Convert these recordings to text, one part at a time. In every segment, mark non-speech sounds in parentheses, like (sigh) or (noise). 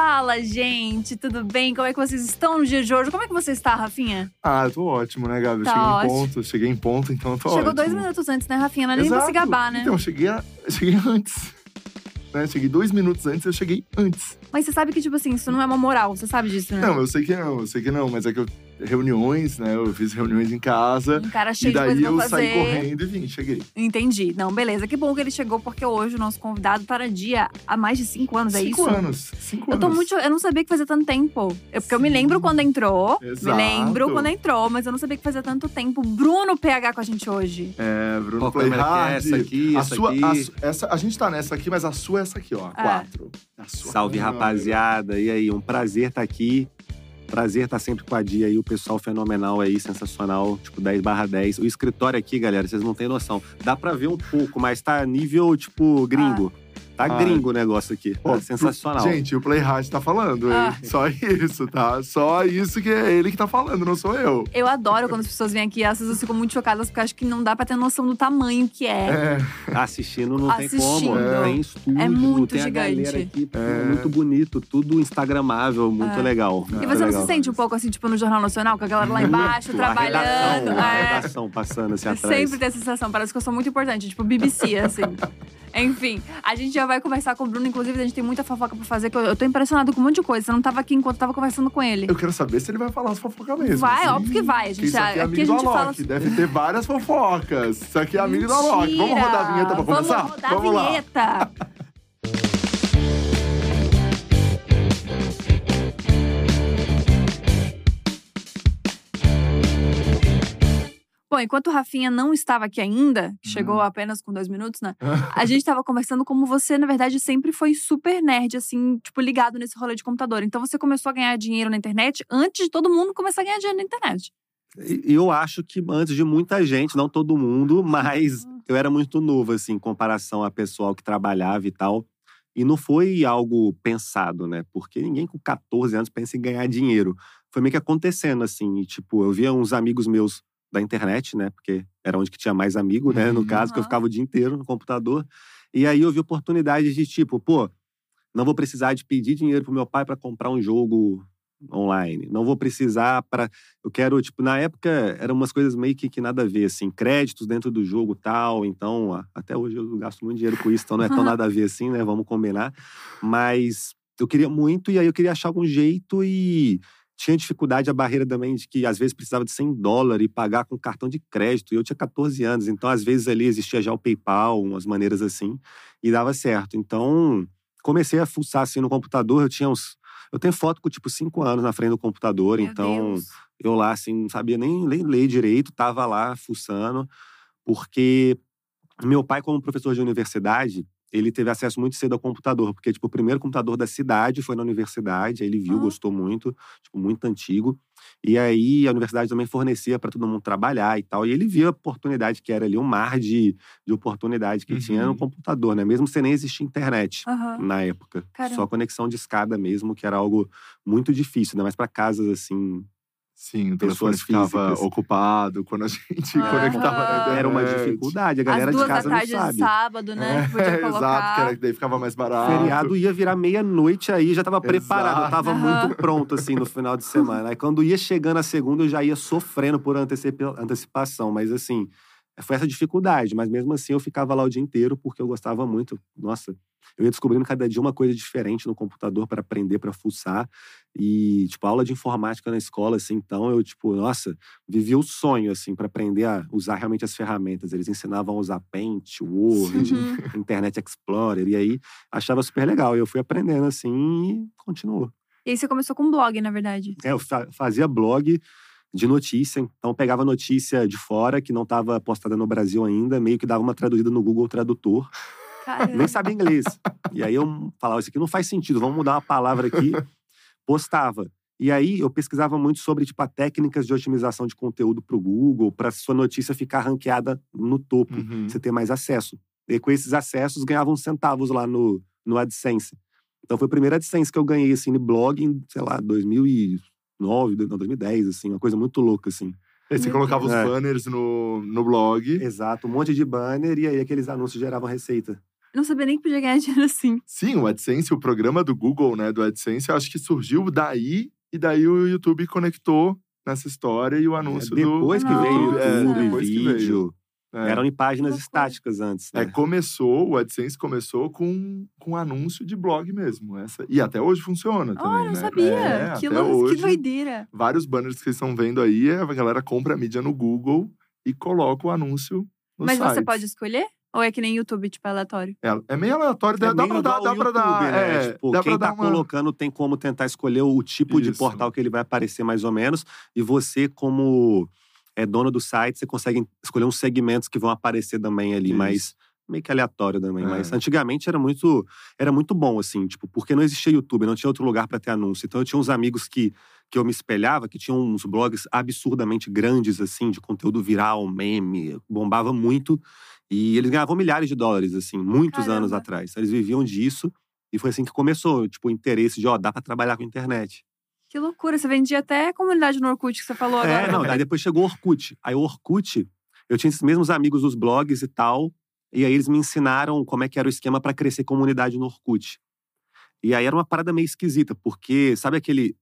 Fala, gente, tudo bem? Como é que vocês estão no dia de hoje? Como é que você está, Rafinha? Ah, eu tô ótimo, né, Gabi? Eu Tá cheguei ótimo. em ponto, cheguei em ponto, então eu tô Chegou ótimo. dois minutos antes, né, Rafinha? Não é nem pra se gabar, né? Então, eu cheguei, a- eu cheguei (laughs) antes. Né? Cheguei dois minutos antes, eu cheguei antes. Mas você sabe que, tipo assim, isso não é uma moral, você sabe disso, né? Não, eu sei que não, eu sei que não, mas é que eu. Reuniões, né? Eu fiz reuniões em casa. Um cara E cheio de daí coisa pra eu fazer. saí correndo e vim, cheguei. Entendi. Não, beleza. Que bom que ele chegou, porque hoje o nosso convidado tá na dia há mais de cinco anos, é cinco isso? anos. Cinco Eu tô anos. muito. Eu não sabia que fazia tanto tempo. Eu, porque eu me Sim. lembro quando entrou. Exato. Me lembro quando entrou, mas eu não sabia que fazia tanto tempo. Bruno PH com a gente hoje. É, Bruno Qual que é Playhard. essa aqui, a essa sua, aqui? A, su- essa, a gente tá nessa aqui, mas a sua é essa aqui, ó. É. Quatro. A sua Salve, câmera. rapaziada. E aí, um prazer estar aqui. Prazer estar sempre com a Dia aí, o pessoal fenomenal aí, sensacional, tipo 10 barra 10. O escritório aqui, galera, vocês não têm noção. Dá pra ver um pouco, mas tá nível, tipo, gringo. Tá Ah. gringo o negócio aqui. Pô, Tá sensacional. Gente, o Playhard tá falando, hein? Ah. Só isso, tá? Só isso que é ele que tá falando, não sou eu. Eu adoro quando as pessoas vêm aqui, elas ficam muito chocadas, porque eu acho que não dá pra ter noção do tamanho que é. É, Assistindo não tem Assistindo. como. É. Tem estúdio, É muito tem a gigante. aqui. É. Muito bonito, tudo instagramável, muito É. legal. E você não legal. se sente um pouco assim, tipo, no Jornal Nacional, com a galera lá embaixo, Muito. A trabalhando? redação, a é. redação passando assim Eu atrás. sempre tenho essa sensação, parece que eu sou muito importante, tipo BBC, assim. (laughs) Enfim, a gente já vai conversar com o Bruno, inclusive a gente tem muita fofoca pra fazer, que eu, eu tô impressionado com um monte de coisa. Você não tava aqui enquanto eu tava conversando com ele. eu quero saber se ele vai falar as fofocas mesmo. Vai, assim. óbvio que vai. A gente, isso aqui é aqui amigo a do gente fala. Alok. Deve ter várias fofocas. Isso aqui é amigo do Alok. Vamos Mentira! rodar a vinheta pra começar? Vamos rodar Vamos a lá. (laughs) enquanto o Rafinha não estava aqui ainda, que chegou Uhum. apenas com dois minutos, né? (laughs) A gente tava conversando como você, na verdade, sempre foi super nerd, assim, tipo, ligado nesse rolê de computador. Então você começou a ganhar dinheiro na internet antes de todo mundo começar a ganhar dinheiro na internet. Eu acho que antes de muita gente, não todo mundo, mas eu era muito novo, assim, em comparação a pessoal que trabalhava e tal. E não foi algo pensado, né? Porque ninguém com 14 anos pensa em ganhar dinheiro. Foi meio que acontecendo, assim. E, tipo, eu via uns amigos meus da internet, né? Porque era onde que tinha mais amigo, né? No Uhum. caso, que eu ficava o dia inteiro no computador. E aí eu vi oportunidades de, tipo, pô, não vou precisar de pedir dinheiro pro meu pai para comprar um jogo online. Não vou precisar para eu quero, tipo, na época eram umas coisas meio que, que nada a ver, assim, créditos dentro do jogo tal. Então, até hoje eu gasto muito dinheiro com isso, então não é tão (laughs) nada a ver assim, né? Vamos combinar. Mas eu queria muito, e aí eu queria achar algum jeito e tinha dificuldade, a barreira também de que às vezes precisava de 100 dólares e pagar com cartão de crédito. E eu tinha 14 anos, então às vezes ali existia já o PayPal, umas maneiras assim, e dava certo. Então comecei a fuçar assim no computador, eu tinha uns. Eu tenho foto com tipo 5 anos na frente do computador, Meu então Deus. eu lá, assim, não sabia nem, nem ler direito, tava lá fuçando, porque meu pai, como professor de universidade, ele teve acesso muito cedo ao computador, porque, tipo, o primeiro computador da cidade foi na universidade, aí ele viu, Ah. gostou muito, tipo, muito antigo. E aí a universidade também fornecia para todo mundo trabalhar e tal. E ele viu a oportunidade que era ali, um mar de, de oportunidade que tinha no Uhum. computador, né? Mesmo sem nem existir internet Aham. na época. Caramba. Só conexão de escada mesmo, que era algo muito difícil, ainda mais para casas assim, Sim, o telefone Pessoas ficava físicas. ocupado quando a gente Aham. conectava na internet. Era uma dificuldade, a galera de duas da casa não tarde sabe. de sábado, né? que podia (laughs) É, colocar. exato, que era, daí ficava mais barato. Feriado ia virar meia-noite aí, já tava preparado, eu tava Aham. muito pronto assim no final de semana. Aí quando ia chegando a segunda, eu já ia sofrendo por antecipa- antecipação, mas assim, foi essa dificuldade, mas mesmo assim eu ficava lá o dia inteiro porque eu gostava muito. Nossa, eu ia descobrindo cada dia uma coisa diferente no computador para aprender, para fuçar. E, tipo, aula de informática na escola, assim, então eu, tipo, nossa, vivia o sonho, assim, para aprender a usar realmente as ferramentas. Eles ensinavam a usar Paint, Word, Uhum. Internet Explorer, e aí achava super legal. E eu fui aprendendo, assim, e continuou. E aí você começou com um blog, na verdade. É, eu fa- fazia blog de notícia, então pegava notícia de fora, que não estava postada no Brasil ainda, meio que dava uma traduzida no Google Tradutor. Caramba. Nem sabia inglês. E aí eu falava, isso aqui não faz sentido, vamos mudar uma palavra aqui. Postava. E aí eu pesquisava muito sobre tipo, a técnicas de otimização de conteúdo para o Google, para sua notícia ficar ranqueada no topo, Uhum. você ter mais acesso. E com esses acessos ganhavam centavos lá no, no AdSense. Então foi a primeira AdSense que eu ganhei assim no blog em, sei lá, 2009, não, 2010, assim, uma coisa muito louca assim. Aí você Meu colocava os Deus. banners no, no blog. Exato, um monte de banner e aí aqueles anúncios geravam receita. Eu não sabia nem que podia ganhar (laughs) dinheiro assim. Sim, o AdSense, o programa do Google, né, do AdSense, eu acho que surgiu daí e daí o YouTube conectou nessa história e o anúncio É, depois do que veio o é, YouTube, depois que veio. vídeo. É. Eram em páginas estáticas antes. É, Né? começou, o AdSense começou com, com anúncio de blog mesmo. Essa, e até hoje funciona também, Olha, eu né? sabia. É, que, até hoje, que doideira. vários banners que vocês estão vendo aí, a galera compra a mídia no Google e coloca o anúncio no Mas site. você pode escolher? Ou é que nem YouTube, tipo, aleatório? É, é meio aleatório, dá, É dá meio pra dar, dá o pra dar. YouTube, né? é, Tipo, dá quem pra tá dar uma... colocando tem como tentar escolher o tipo de Isso. portal que ele vai aparecer mais ou menos. E você, como é dono do site, você consegue escolher uns segmentos que vão aparecer também ali, Isso. mas meio que aleatório também. É. Mas antigamente era muito, era muito bom, assim, tipo, porque não existia YouTube, não tinha outro lugar para ter anúncio. Então eu tinha uns amigos que, que eu me espelhava, que tinham uns blogs absurdamente grandes, assim, de conteúdo viral, meme, bombava muito. E eles ganhavam milhares de dólares, assim, muitos anos Caramba. atrás. Eles viviam disso. E foi assim que começou, tipo, o interesse de, ó, dá pra trabalhar com internet. Que loucura. Você vendia até comunidade no Orkut que você falou agora. É, não, daí depois chegou o Orkut. Aí o Orkut, eu tinha esses mesmos amigos dos blogs e tal, e aí eles me ensinaram como é que era o esquema pra crescer comunidade no Orkut. E aí era uma parada meio esquisita, porque sabe aquele.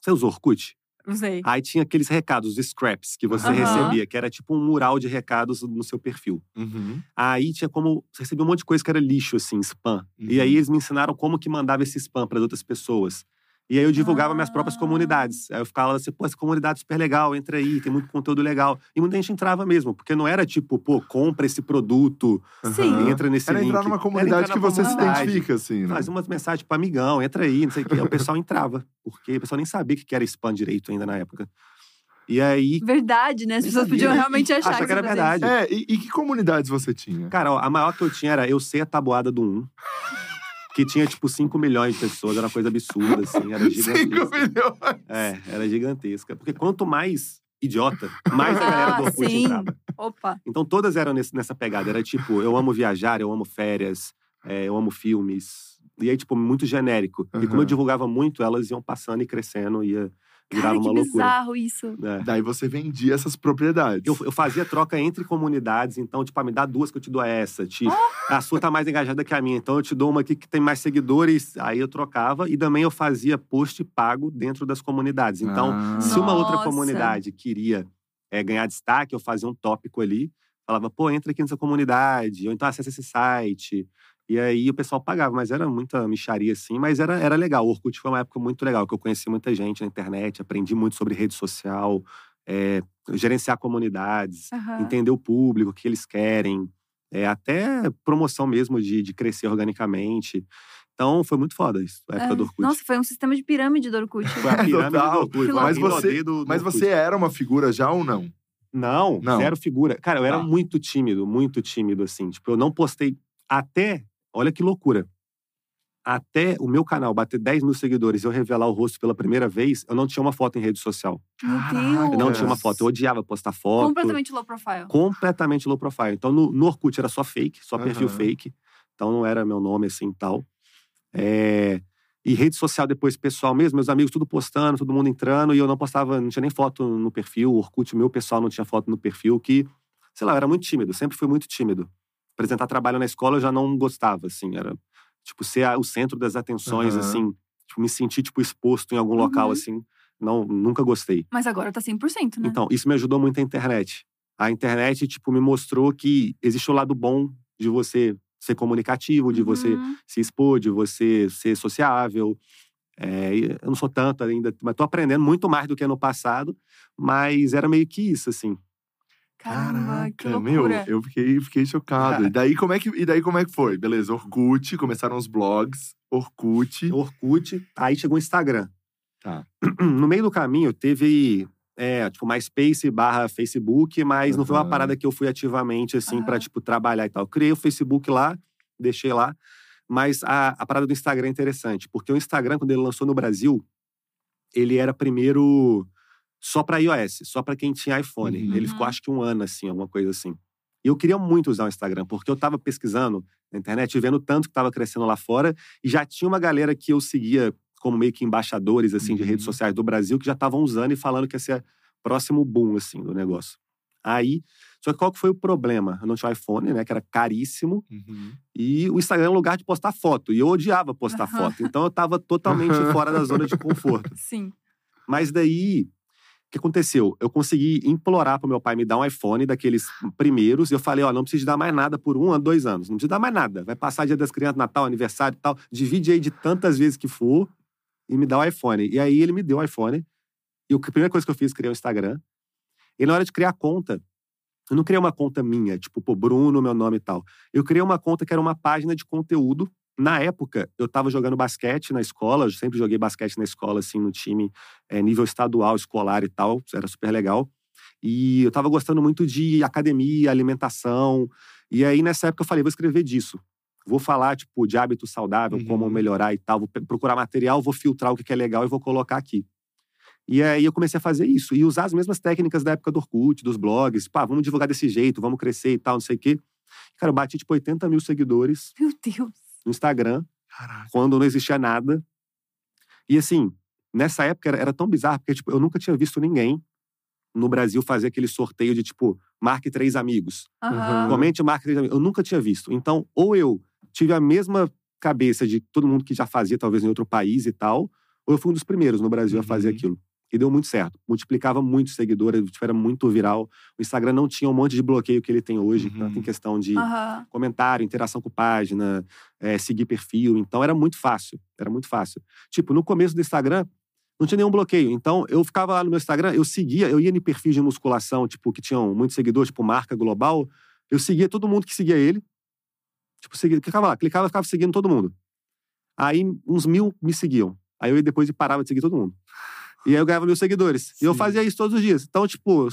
Você usou Orkut? Não sei. Aí tinha aqueles recados, os scraps, que você Aham. recebia, que era tipo um mural de recados no seu perfil. Uhum, Aí tinha como. Você recebia um monte de coisa que era lixo, assim, spam. E Uhum. aí eles me ensinaram como que mandava esse spam para outras pessoas. E aí eu divulgava minhas próprias Ah. comunidades. Aí eu ficava assim, pô, essa comunidade é super legal, entra aí, tem muito conteúdo legal. E muita gente entrava mesmo, porque não era tipo, pô, compra esse produto, Sim. entra nesse Era link. entrar numa comunidade entrar que você se comunidade. identifica, assim, né? Fazia umas mensagens pro amigão, entra aí, não sei o quê. O pessoal entrava, porque o pessoal nem sabia o que era spam direito ainda na época. E aí, Verdade, né? As pessoas sabia. podiam realmente achar Achar que era verdade. É, e, e que comunidades você tinha? Cara, ó, a maior que eu tinha era eu sei a tabuada do 1. Que tinha, tipo, 5 milhões de pessoas. Era uma coisa absurda, assim. Era (laughs) 5 gigantesca. milhões! É, era gigantesca. Porque quanto mais idiota, mais a galera do Ah, Orkut sim. entrava. Opa. Então todas eram nesse- nessa pegada. Era tipo, eu amo viajar, eu amo férias, é, eu amo filmes. E aí, tipo, muito genérico. E como eu divulgava muito, elas iam passando e crescendo, ia Cara, que uma loucura. bizarro isso. É. Daí você vendia essas propriedades. Eu, eu fazia troca entre comunidades, então, tipo, ah, me dá duas que eu te dou essa. Te, A sua tá mais engajada que a minha, então eu te dou uma aqui que tem mais seguidores. Aí eu trocava e também eu fazia post pago dentro das comunidades. Então, Ah. se uma outra Nossa. comunidade queria é, ganhar destaque, eu fazia um tópico ali, falava, pô, entra aqui nessa comunidade, ou então acessa esse site. E aí o pessoal pagava, mas era muita micharia assim, mas era, era legal. O Orkut foi uma época muito legal, que eu conheci muita gente na internet, aprendi muito sobre rede social, é, gerenciar comunidades, Aham. entender o público, o que eles querem, é, até promoção mesmo de, de crescer organicamente. Então foi muito foda isso, a época É. do Orkut. Nossa, foi um sistema de pirâmide do Orkut. (laughs) Foi a pirâmide Total. do Orkut. Mas você- do- do Mas Orkut. você era uma figura já ou não? Não, Não. zero figura. Cara, eu era Tá. muito tímido, muito tímido, assim. Tipo, eu não postei até. Olha que loucura. Até o meu canal bater 10 mil seguidores e eu revelar o rosto pela primeira vez, eu não tinha uma foto em rede social. Meu. Deus. Eu não tinha uma foto. Eu odiava postar foto. Completamente low profile. completamente low profile. Então, no, no Orkut era só fake, só perfil Aham. fake. Então, não era meu nome assim e tal. É, E rede social depois, pessoal mesmo, meus amigos tudo postando, todo mundo entrando, e eu não postava, não tinha nem foto no perfil. O Orkut, meu pessoal não tinha foto no perfil, que, sei lá, eu era muito tímido, sempre fui muito tímido. Apresentar trabalho na escola eu já não gostava, assim, era tipo ser a- o centro das atenções, Aham. assim, tipo, me sentir tipo exposto em algum local, Uhum. assim. Não, nunca gostei. Mas agora tá 100%, né? Então, isso me ajudou muito a internet. A internet, tipo, me mostrou que existe o lado bom de você ser comunicativo, de você Uhum. se expor, de você ser sociável. É, eu não sou tanto ainda, mas tô aprendendo muito mais do que no passado. Mas era meio que isso, assim. Caramba, Caraca, meu, eu fiquei, fiquei chocado. E daí, como é que, e daí como é que foi? Beleza, Orkut, começaram os blogs, Orkut. Orkut, aí chegou o Instagram. Tá. (clears throat) No meio do caminho, teve, é, tipo, MySpace barra Facebook, mas não foi uma parada que eu fui ativamente, assim, pra, Aham. tipo, trabalhar e tal. Eu criei o Facebook lá, deixei lá. Mas a, a parada do Instagram é interessante, porque o Instagram, quando ele lançou no Brasil, ele era primeiro só para iOS, só para quem tinha iPhone. Uhum. Ele ficou, Uhum. acho que um ano, assim, alguma coisa assim. E eu queria muito usar o Instagram, porque eu tava pesquisando na internet, e vendo tanto que tava crescendo lá fora, e já tinha uma galera que eu seguia como meio que embaixadores, assim, de Uhum. redes sociais do Brasil, que já estavam usando e falando que ia ser próximo boom, assim, do negócio. Aí, Só que qual que foi o problema? Eu não tinha iPhone, né? Que era caríssimo. Uhum. E o Instagram é um lugar de postar foto. E eu odiava postar Aham. foto. Então eu tava totalmente (laughs) fora da zona de conforto. Sim. Mas daí, o que aconteceu? Eu consegui implorar pro meu pai me dar um iPhone daqueles primeiros. E eu falei, ó, não precisa dar mais nada por um ano, dois anos. Não precisa dar mais nada. Vai passar dia das crianças, Natal, aniversário e tal. Divide aí de tantas vezes que for e me dá o iPhone. E aí ele me deu o iPhone. E a primeira coisa que eu fiz, criei um Instagram. E na hora de criar a conta, eu não criei uma conta minha, tipo, pô, Bruno, meu nome e tal. Eu criei uma conta que era uma página de conteúdo. Na época, eu tava jogando basquete na escola, eu sempre joguei basquete na escola, assim, no time, é, nível estadual, escolar e tal, era super legal. E eu tava gostando muito de academia, alimentação. E aí, nessa época, eu falei, vou escrever disso. Vou falar, tipo, de hábito saudável, Uhum. como melhorar e tal. Vou procurar material, vou filtrar o que que é legal e vou colocar aqui. E aí eu comecei a fazer isso. E usar as mesmas técnicas da época do Orkut, dos blogs. Pá, vamos divulgar desse jeito, vamos crescer e tal, não sei o quê. Cara, eu bati, tipo, 80 mil seguidores Meu Deus. No Instagram, Caraca. quando não existia nada. E assim, nessa época era, era tão bizarro, porque tipo, eu nunca tinha visto ninguém no Brasil fazer aquele sorteio de tipo, marque três amigos. Uhum. Comente, marque três amigos. Eu nunca tinha visto. Então, ou eu tive a mesma cabeça de todo mundo que já fazia, talvez em outro país e tal, ou eu fui um dos primeiros no Brasil a fazer Uhum. aquilo. E deu muito certo. Multiplicava muito seguidores, tipo, era muito viral. O Instagram não tinha um monte de bloqueio que ele tem hoje, Uhum. tanto em questão de Aham. comentário, interação com página, é, seguir perfil. Então era muito fácil. Era muito fácil. Tipo, no começo do Instagram, não tinha nenhum bloqueio. Então eu ficava lá no meu Instagram, eu seguia, eu ia em perfis de musculação, tipo, que tinham muitos seguidores, tipo, marca global. Eu seguia todo mundo que seguia ele. Tipo, seguia, clicava lá, clicava, ficava seguindo todo mundo. Aí uns mil me seguiam. Aí eu depois parava de seguir todo mundo. E aí eu ganhava mil seguidores. E eu Sim. fazia isso todos os dias. Então, tipo,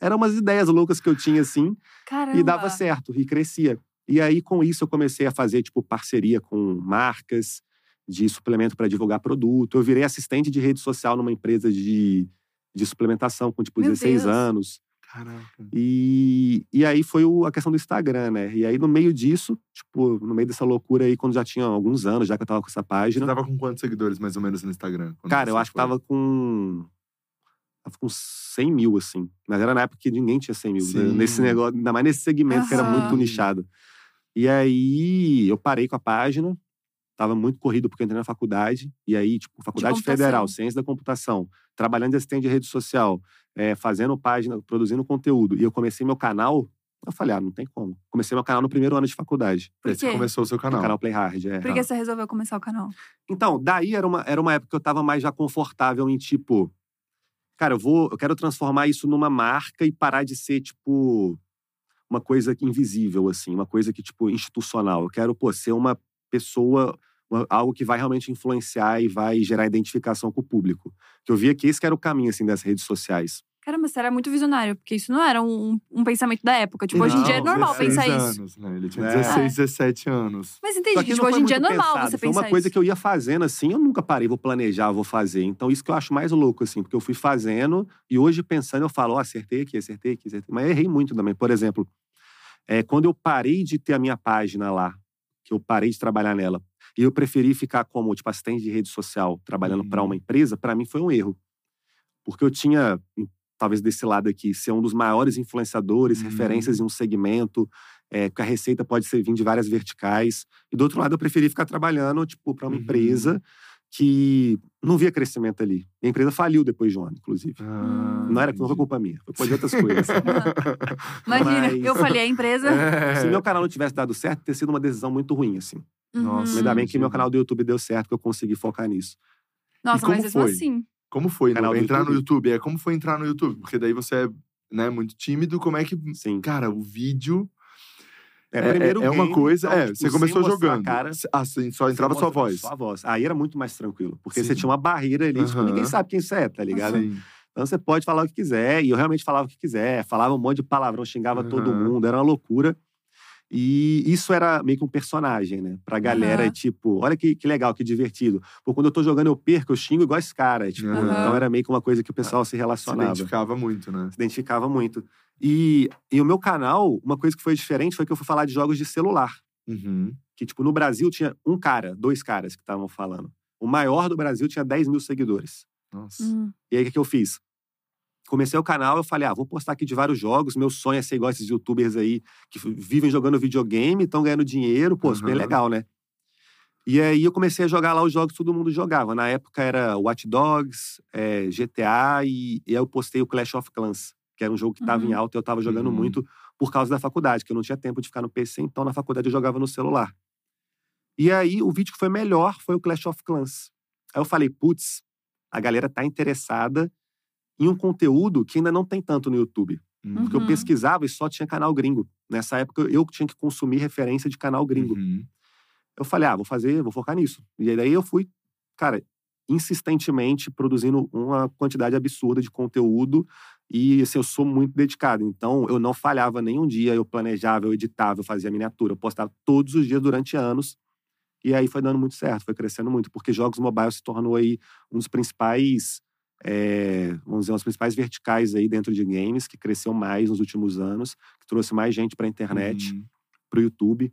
eram umas ideias loucas que eu tinha, assim. Caramba. E dava certo, e crescia. E aí, com isso, eu comecei a fazer, tipo, parceria com marcas de suplemento para divulgar produto. Eu virei assistente de rede social numa empresa de, de suplementação com, tipo, Meu 16 Deus. anos. Caraca. E, e aí foi o- a questão do Instagram, né? E aí, no meio disso, tipo, no meio dessa loucura aí, quando já tinha alguns anos, já que eu tava com essa Você página. tava com quantos seguidores, mais ou menos, no Instagram? Cara, eu você acho que foi? tava com. Tava com 100 mil, assim. Mas era na época que ninguém tinha 100 mil. né? Nesse negócio, ainda mais nesse segmento que era muito nichado. E aí eu parei com a página. Tava muito corrido porque eu entrei na faculdade. E aí, tipo, faculdade federal, ciência da computação, trabalhando de assistente de rede social, é, fazendo página, produzindo conteúdo. E eu comecei meu canal. Eu falei, ah, não tem como. Comecei meu canal no primeiro ano de faculdade. Por começou o seu canal. canal Play Hard. É. Por que você resolveu começar o canal? Então, daí era uma, era uma época que eu tava mais já confortável em, tipo, cara, eu vou, eu quero transformar isso numa marca e parar de ser, tipo, uma coisa invisível, assim, uma coisa que, tipo, institucional. Eu quero, pô, ser uma pessoa, algo que vai realmente influenciar e vai gerar identificação com o público. Que eu via que esse que era o caminho, assim, das redes sociais. Caramba, você era muito visionário, porque isso não era um, um pensamento da época. Tipo, hoje em dia é Não, normal 16 pensar isso. anos, né? Ele tinha É. 16, 17 anos. Mas entendi que, tipo, não hoje foi em dia é normal pensado, você Foi pensar uma coisa isso. que eu ia fazendo assim, eu nunca parei, vou planejar, vou fazer. Então, isso que eu acho mais louco, assim, porque eu fui fazendo e hoje pensando, eu falo, ó, acertei aqui, acertei aqui, acertei. Mas errei muito também. Por exemplo, é, quando eu parei de ter a minha página lá, eu parei de trabalhar nela, e eu preferi ficar como, tipo, assistente de rede social, trabalhando Uhum. para uma empresa, para mim foi um erro. Porque eu tinha, talvez desse lado aqui, ser um dos maiores influenciadores, Uhum. referências em um segmento, é, que a receita pode ser vir de várias verticais. E do outro lado, eu preferi ficar trabalhando, tipo, para uma Uhum. empresa que não via crescimento ali. A empresa faliu depois de um ano, inclusive. Ah, Não era não foi culpa minha, foi por de outras coisas. (laughs) Imagina, Mas- eu falei a empresa. É. Se meu canal não tivesse dado certo, teria sido uma decisão muito ruim, assim. Nossa, Uhum. Ainda bem que meu canal do YouTube deu certo, que eu consegui focar nisso. Nossa, como mas mesmo foi? assim. Como foi Canal no, do entrar no YouTube? YouTube? É como foi entrar no YouTube? Porque daí você é né, muito tímido. Como é que. Sim. Cara, o vídeo É, é, primeiro é uma game, coisa. então, é, tipo, você começou jogando. Cara, Ah, sim, só entrava sua voz. Sua voz. Aí era muito mais tranquilo. Porque Sim. você tinha uma barreira ali, tipo, ninguém sabe quem você é, tá ligado? Sim. Então você pode falar o que quiser. E eu realmente falava o que quiser. Falava um monte de palavrão, xingava todo mundo. Era uma loucura. E isso era meio que um personagem, né? Pra galera, Aham. tipo, olha que, que legal, que divertido. Porque quando eu tô jogando, eu perco, eu xingo igual esse cara. Tipo, Aham. Então era meio que uma coisa que o pessoal se Se relacionava. identificava muito, né? se identificava muito. E, e o meu canal, uma coisa que foi diferente foi que eu fui falar de jogos de celular. Uhum. Que, tipo, no Brasil tinha um cara, dois caras que estavam falando. O maior do Brasil tinha 10 mil seguidores. Nossa. Hum. E aí, o que, que eu fiz? comecei o canal, eu falei, ah, vou postar aqui de vários jogos. Meu sonho é ser igual esses youtubers aí que vivem jogando videogame, estão ganhando dinheiro. Pô, isso bem Aham. legal, né? E aí eu comecei a jogar lá os jogos que todo mundo jogava. Na época era Watch Dogs, é, GTA e, e aí eu postei o Clash of Clans, que era um jogo que estava em Uhum. alta e eu estava jogando Uhum. muito por causa da faculdade, que eu não tinha tempo de ficar no PC, então na faculdade eu jogava no celular. E aí o vídeo que foi melhor foi o Clash of Clans. Aí eu falei, putz, a galera tá interessada em um conteúdo que ainda não tem tanto no YouTube. Porque eu Uhum. pesquisava e só tinha canal gringo. Nessa época eu tinha que consumir referência de canal gringo. Uhum. Eu falei, ah, vou fazer, vou focar nisso. E daí eu fui, cara, insistentemente produzindo uma quantidade absurda de conteúdo. E assim, eu sou muito dedicado. Então, eu não falhava nenhum dia. Eu planejava, eu editava, eu fazia miniatura. Eu postava todos os dias durante anos. E aí foi dando muito certo, foi crescendo muito. Porque jogos mobile se tornou aí um dos principais, é, vamos dizer, um dos principais verticais aí dentro de games, que cresceu mais nos últimos anos, que trouxe mais gente para a internet Uhum. para o YouTube.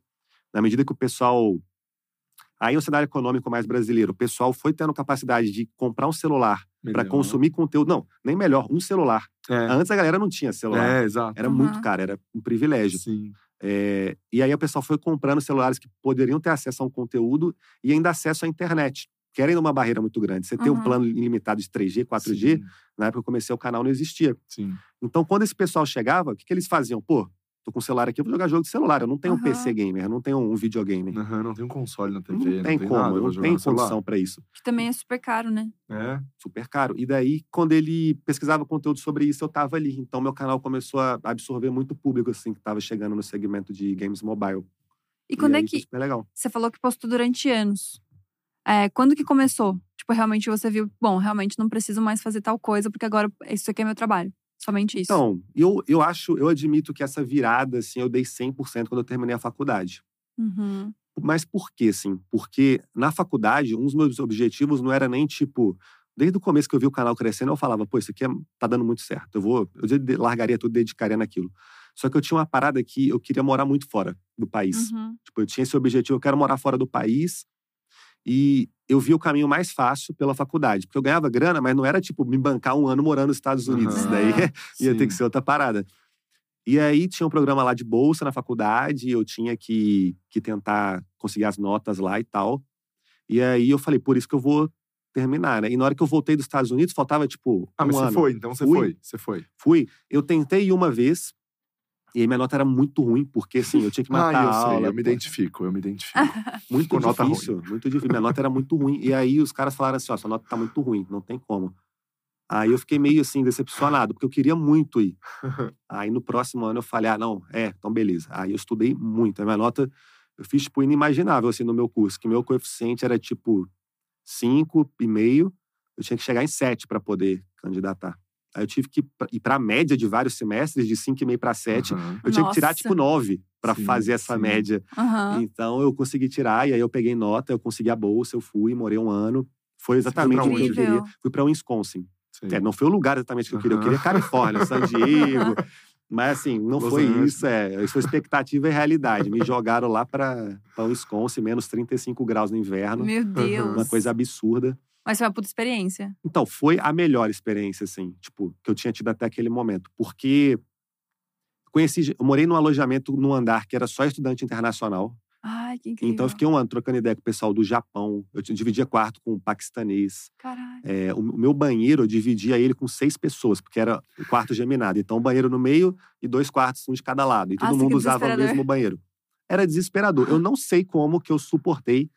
Na medida que o pessoal. Aí o cenário econômico mais brasileiro, o pessoal foi tendo capacidade de comprar um celular para consumir conteúdo. Não, nem melhor, um celular. É, Antes a galera não tinha celular. é exato. Era Uhum. muito caro, era um privilégio. Sim. É, e aí o pessoal foi comprando celulares que poderiam ter acesso a um conteúdo e ainda acesso à internet, que era ainda uma barreira muito grande. Você ter um Uhum. plano ilimitado de 3G, 4G, Sim, na época que eu comecei o canal não existia. sim. Então, quando esse pessoal chegava, o que, que eles faziam? Pô, tô com o celular aqui, eu vou jogar jogo de celular. Eu não tenho um Aham. PC gamer, eu não tenho um videogame. Aham, não tem um console na TV, Não não tem como, nada, eu não tenho condição para isso. Que também é super caro, né? É. Super caro. E daí, quando ele pesquisava conteúdo sobre isso, eu tava ali. Então, meu canal começou a absorver muito público, assim, que tava chegando no segmento de games mobile. E quando aí é foi que. super legal. Você falou que postou durante anos. É, quando que começou? Tipo, realmente você viu, bom, realmente não preciso mais fazer tal coisa, porque agora isso aqui é meu trabalho. Somente isso. Então, eu, eu acho, eu admito que essa virada, assim, eu dei 100% quando eu terminei a faculdade. Uhum. Mas por quê, assim? Porque na faculdade, um dos meus objetivos não era nem, tipo... Desde o começo que eu vi o canal crescendo, eu falava, pô, isso aqui é- tá dando muito certo. Eu vou... Eu largaria tudo, dedicaria naquilo. Só que eu tinha uma parada que eu queria morar muito fora do país. Uhum. Tipo, eu tinha esse objetivo, eu quero morar fora do país. E eu vi o caminho mais fácil pela faculdade. Porque eu ganhava grana, mas não era, tipo, me bancar um ano morando nos Estados Unidos. Isso daí (laughs) ia ter que ser outra parada. E aí tinha um programa lá de bolsa na faculdade, eu tinha que, que tentar conseguir as notas lá e tal. E aí eu falei, por isso que eu vou terminar, né? E na hora que eu voltei dos Estados Unidos, faltava, tipo, Ah, um mas ano. você foi, então você Fui. foi. Você foi. Fui. Eu tentei uma vez, e aí minha nota era muito ruim, porque assim, eu tinha que (laughs) matar ah, eu a sei, aula. eu me identifico, eu me identifico. (laughs) Muito com nota difícil, muito difícil. Minha nota era muito ruim. E aí os caras falaram assim: ó, sua nota tá muito ruim, não tem como. Aí eu fiquei meio assim, decepcionado, porque eu queria muito ir. (laughs) Aí no próximo ano eu falei: ah, não, é, então beleza. Aí eu estudei muito. A minha nota, eu fiz, tipo, inimaginável, assim, no meu curso, que meu coeficiente era, tipo, 5,5. Eu tinha que chegar em 7 para poder candidatar. Aí eu tive que ir para a média de vários semestres, de 5,5 para 7. Aham. Eu tinha que tirar, Nossa. tipo, 9 para fazer essa sim. média. Aham. Então eu consegui tirar, e aí eu peguei nota, eu consegui a bolsa, eu fui, morei um ano. Foi exatamente o que eu queria. Fui para Wisconsin. É, não foi o lugar exatamente que eu queria, eu queria Califórnia, San Diego. (laughs) Mas assim, não Los foi Angeles. isso, é. Isso foi expectativa e realidade. Me jogaram lá para Wisconsin, menos 35 graus no inverno. Meu Deus. Uma coisa absurda. Mas foi uma puta experiência. Então, foi a melhor experiência, assim, tipo, que eu tinha tido até aquele momento. Porque conheci, eu morei num alojamento num andar que era só estudante internacional. Ai, que incrível. Então, eu fiquei um ano trocando ideia com o pessoal do Japão. Eu dividia quarto com um paquistanês. Caralho. É, o meu banheiro, eu dividia ele com seis pessoas, porque era o quarto geminado. Então, um banheiro no meio e dois quartos, um de cada lado. E todo Nossa, mundo usava o mesmo banheiro. Era desesperador. Eu não sei como que eu suportei,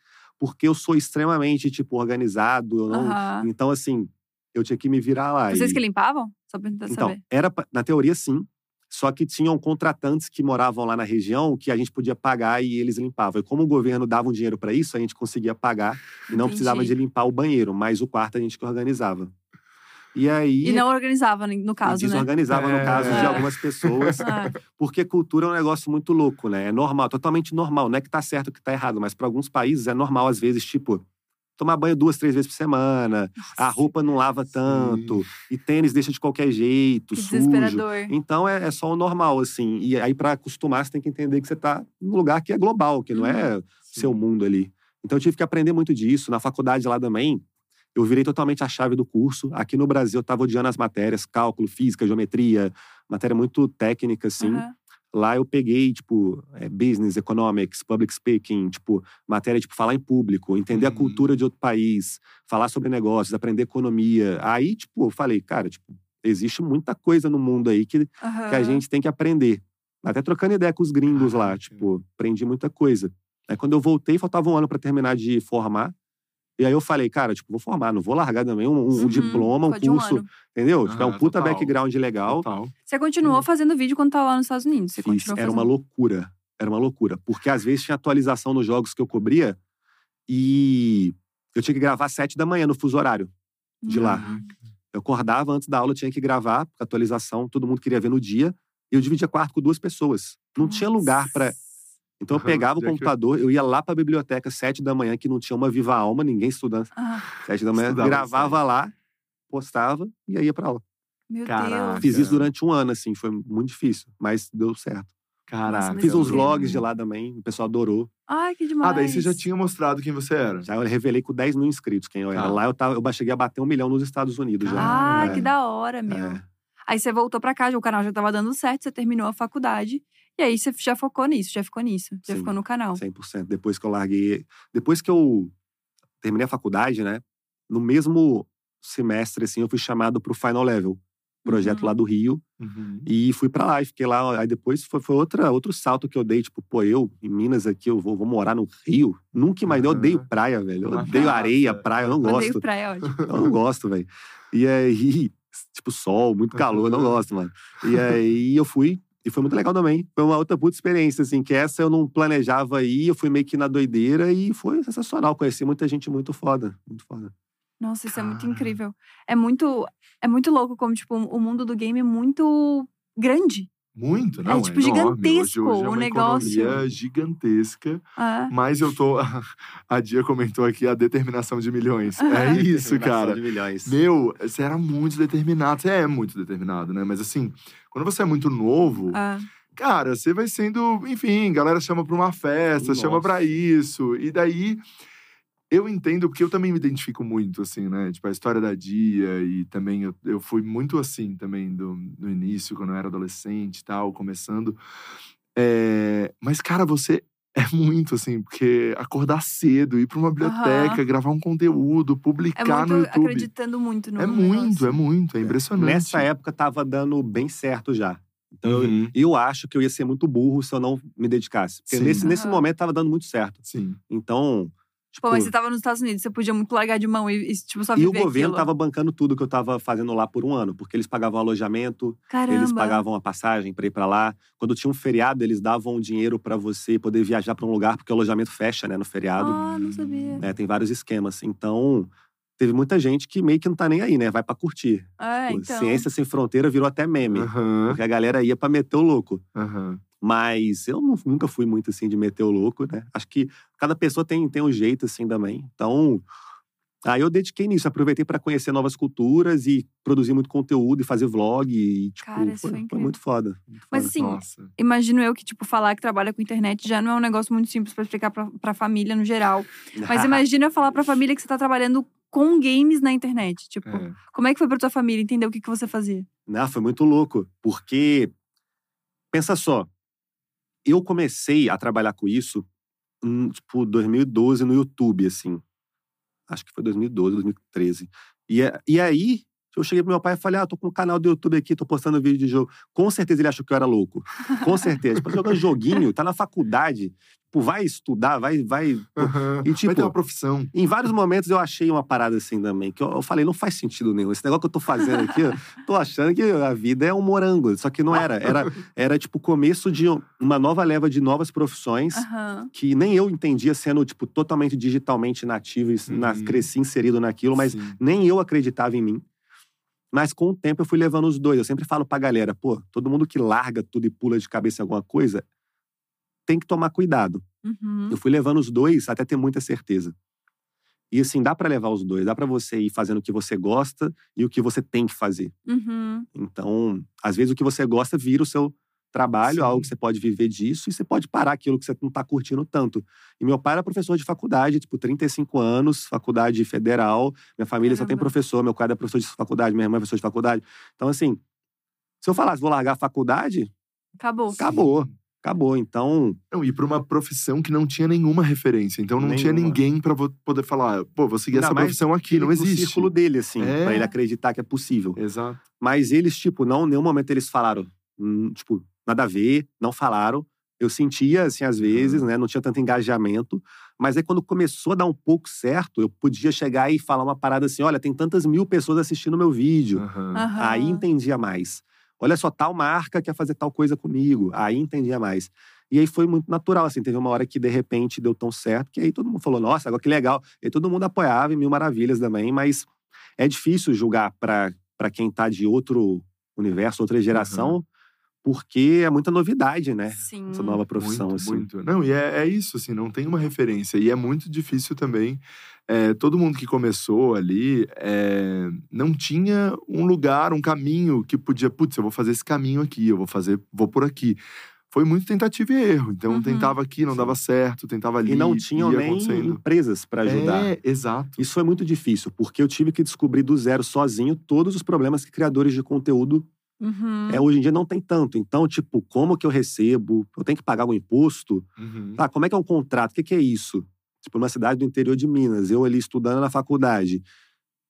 porque eu sou extremamente, tipo, organizado. Não... Aham. Então, assim, eu tinha que me virar lá. Vocês e- que limpavam? Só pra tentar Então, saber. era, na teoria, sim. Só que tinham contratantes que moravam lá na região que a gente podia pagar e eles limpavam. E como o governo dava um dinheiro para isso, a gente conseguia pagar e não precisava Entendi. de limpar o banheiro, mas o quarto a gente que organizava. E aí. E não organizava, no e caso, né? desorganizava no É. caso de É. algumas pessoas, (laughs) Ah, porque cultura é um negócio muito louco, né? É normal, totalmente normal. Não é que tá certo ou que tá errado, mas para alguns países é normal, às vezes, tipo, tomar banho duas, três vezes por semana, a roupa não lava tanto, e tênis deixa de qualquer jeito, que sujo. desesperador. Então é, é só o normal, assim. E aí, para acostumar, você tem que entender que você tá num lugar que é global, que não é Sim. seu mundo ali. Então eu tive que aprender muito disso. Na faculdade lá também, eu virei totalmente a chave do curso. Aqui no Brasil, eu estava odiando as matérias, cálculo, física, geometria, matéria muito técnica, assim. Aham. Lá eu peguei, tipo, é, business, economics, public speaking, tipo, matéria, tipo, falar em público, entender a Uhum. cultura de outro país, falar sobre negócios, aprender economia. Aí, tipo, eu falei, cara, tipo, existe muita coisa no mundo aí que, que a gente tem que aprender. Até trocando ideia com os gringos lá, tipo, aprendi muita coisa. Aí quando eu voltei, faltava um ano para terminar de formar. E aí eu falei, cara, tipo, vou formar, não vou largar também um, um Uhum, diploma, um um curso, ano. entendeu? Tipo, é um Ah, puta total. background legal. Total. Você continuou Uhum. fazendo vídeo quando tava lá nos Estados Unidos? Você Fiz. continuou Era uma loucura. Era uma loucura. Porque às vezes tinha atualização nos jogos que eu cobria e eu tinha que gravar às sete da manhã no fuso horário. de lá. Hum. Eu acordava antes da aula, eu tinha que gravar, porque a atualização todo mundo queria ver no dia. E eu dividia quarto com duas pessoas. Não tinha lugar para Nossa. Então eu Aham, pegava o computador, eu ia lá pra biblioteca sete da manhã, que não tinha uma viva alma, ninguém estudando. Ah, Sete da manhã, Estudava gravava lá, postava e aí ia pra aula. meu Caraca. Deus. Fiz isso durante um ano, assim, foi muito difícil, mas deu certo. Caraca. Mas Fiz uns vlogs de lá também, o pessoal adorou. Ai, que demais. Ah, daí você já tinha mostrado quem você era. Já eu revelei com 10 mil inscritos quem eu era. Tá. Lá eu, tava, eu cheguei a bater um milhão nos Estados Unidos já. Ah, É, que da hora, meu. é. Aí você voltou pra cá, o canal já tava dando certo, você terminou a faculdade. E aí você já focou nisso, já ficou nisso. Já Sim. ficou no canal. 100%. Depois que eu larguei. Depois que eu terminei a faculdade, né? No mesmo semestre, assim, eu fui chamado pro Final Level, projeto Uhum. lá do Rio. Uhum. E fui pra lá e fiquei lá. Aí depois foi, foi outra, outro salto que eu dei. Tipo, pô, eu em Minas aqui, eu vou, vou morar no Rio. Nunca mais. Eu Aham. odeio praia, velho. Eu odeio raça. areia, praia, eu não Odeio gosto. praia, ótimo. Eu não gosto, velho. E aí, (laughs) tipo, sol, muito calor, eu não (laughs) gosto, mano. E aí eu fui. E foi muito legal também. Foi uma outra puta experiência, assim, que essa eu não planejava ir, eu fui meio que na doideira e foi sensacional. Conheci muita gente muito foda. Muito foda. Nossa, isso é muito incrível. É muito, é muito louco como, tipo, o mundo do game é muito grande. Muito, não? tipo, enorme. gigantesco hoje, hoje é o uma negócio. economia gigantesca. Ah, Mas eu tô. (laughs) A Dia comentou aqui a determinação de milhões. É (laughs) isso, cara. De milhões. Meu, você era muito determinado. Você é muito determinado, né? Mas assim, quando você é muito novo, ah. cara, você vai sendo. Enfim, galera chama pra uma festa, chama Nossa. pra isso. E daí. Eu entendo, porque eu também me identifico muito, assim, né? Tipo, a história da Dia, e também eu, eu fui muito assim também do, no início, quando eu era adolescente e tal, começando. É, mas, cara, você (laughs) é muito, assim, porque acordar cedo, ir pra uma biblioteca, gravar um conteúdo, É publicar no muito YouTube. acreditando muito no É muito, negócio. é muito, é impressionante. Nessa época tava dando bem certo já. Então eu, Uhum, eu acho que eu ia ser muito burro se eu não me dedicasse. Porque Sim. nesse, nesse momento tava dando muito certo. Sim. Então. Tipo, mas você tava nos Estados Unidos, você podia muito largar de mão e, e, tipo, só e viver o governo aquilo. tava bancando tudo que eu tava fazendo lá por um ano, porque eles pagavam alojamento, Caramba. eles pagavam a passagem pra ir pra lá. Quando tinha um feriado, eles davam dinheiro pra você poder viajar pra um lugar, porque o alojamento fecha, né, no feriado. Ah, não sabia. né, tem vários esquemas. Então, teve muita gente que meio que não tá nem aí, né? Vai pra curtir. É, Pô, então. Ciência Sem Fronteira virou até meme. Aham, Porque a galera ia pra meter o louco. aham. Mas eu nu- nunca fui muito assim de meter o louco, né? Acho que cada pessoa tem, tem um jeito assim também. Então, aí eu dediquei nisso, aproveitei para conhecer novas culturas e produzir muito conteúdo e fazer vlog e tipo, Cara, isso foi, foi foi muito foda. muito Mas foda. assim, Nossa. imagino eu que, tipo, falar que trabalha com internet já não é um negócio muito simples pra explicar pra, pra família no geral. (laughs) Mas imagina eu falar pra família que você tá trabalhando com games na internet. Tipo, É. como é que foi pra tua família entender o que, que você fazia? Não, foi muito louco, porque pensa só, eu comecei a trabalhar com isso em, tipo 2012 no YouTube, assim. Acho que foi 2012, 2013. E, a- e aí eu cheguei pro meu pai e falei: "Ah, tô com um canal do YouTube aqui, tô postando vídeo de jogo". Com certeza ele achou que eu era louco. Com certeza. Tipo, jogando joguinho, tá na faculdade, tipo, vai estudar, vai vai Aham. E, tipo, Vai ter uma profissão. em vários momentos eu achei uma parada assim também, que eu, eu falei, não faz sentido nenhum. Esse negócio que eu tô fazendo aqui, eu tô achando que a vida é um morango. Só que não era. Era, era tipo o começo de uma nova leva de novas profissões Aham. que nem eu entendia sendo, tipo, totalmente digitalmente nativo e na- Uhum. cresci inserido naquilo, mas Sim. nem eu acreditava em mim. Mas com o tempo eu fui levando os dois. Eu sempre falo pra galera, pô, todo mundo que larga tudo e pula de cabeça em alguma coisa, tem que tomar cuidado. Uhum. Eu fui levando os dois até ter muita certeza. E assim, dá pra levar os dois, dá pra você ir fazendo o que você gosta e o que você tem que fazer. Uhum. Então, às vezes o que você gosta vira o seu trabalho, Sim. algo que você pode viver disso, e você pode parar aquilo que você não tá curtindo tanto. E meu pai era professor de faculdade, tipo, 35 anos, faculdade federal. Minha família só tem Caramba. professor, meu pai é professor de faculdade, minha irmã é professor de faculdade. Então, assim, se eu falasse, vou largar a faculdade, Acabou. acabou. Acabou. Então, Não, e para uma profissão que não tinha nenhuma referência. Então não tinha Nenhuma. ninguém para poder falar, pô, vou seguir Ainda essa profissão aqui, não existe. círculo dele, assim, É. pra ele acreditar que é possível. Exato. Mas eles, tipo, não, em nenhum momento eles falaram, hum, tipo, nada a ver, não falaram. Eu sentia, assim, às vezes, né? Não tinha tanto engajamento. Mas aí, quando começou a dar um pouco certo, eu podia chegar e falar uma parada assim: olha, tem tantas mil pessoas assistindo o meu vídeo. Aham. Aham. Aí entendia mais. Olha só, tal marca quer fazer tal coisa comigo. Aí entendia mais. E aí foi muito natural, assim. Teve uma hora que, de repente, deu tão certo que aí todo mundo falou, nossa, agora que legal. E aí todo mundo apoiava, e mil maravilhas também. Mas é difícil julgar para quem tá de outro universo, outra geração, porque é muita novidade, né? Sim. Essa nova profissão, muito, assim. muito. Não, e é, é isso, assim, não tem uma referência. E é muito difícil também. É, todo mundo que começou ali é, não tinha um lugar, um caminho que podia, putz, eu vou fazer esse caminho aqui, eu vou fazer, vou por aqui. Foi muito tentativa e erro. Então Uhum. tentava aqui, não Sim. dava certo, tentava ali. E não tinham nem empresas para ajudar. É, exato. Isso foi muito difícil, porque eu tive que descobrir do zero sozinho todos os problemas que criadores de conteúdo Uhum. É, hoje em dia não tem tanto. Então, tipo, como que eu recebo? Eu tenho que pagar algum imposto? Uhum. Tá, como é que é um contrato? O que, que é isso? Tipo, numa cidade do interior de Minas, eu ali estudando na faculdade,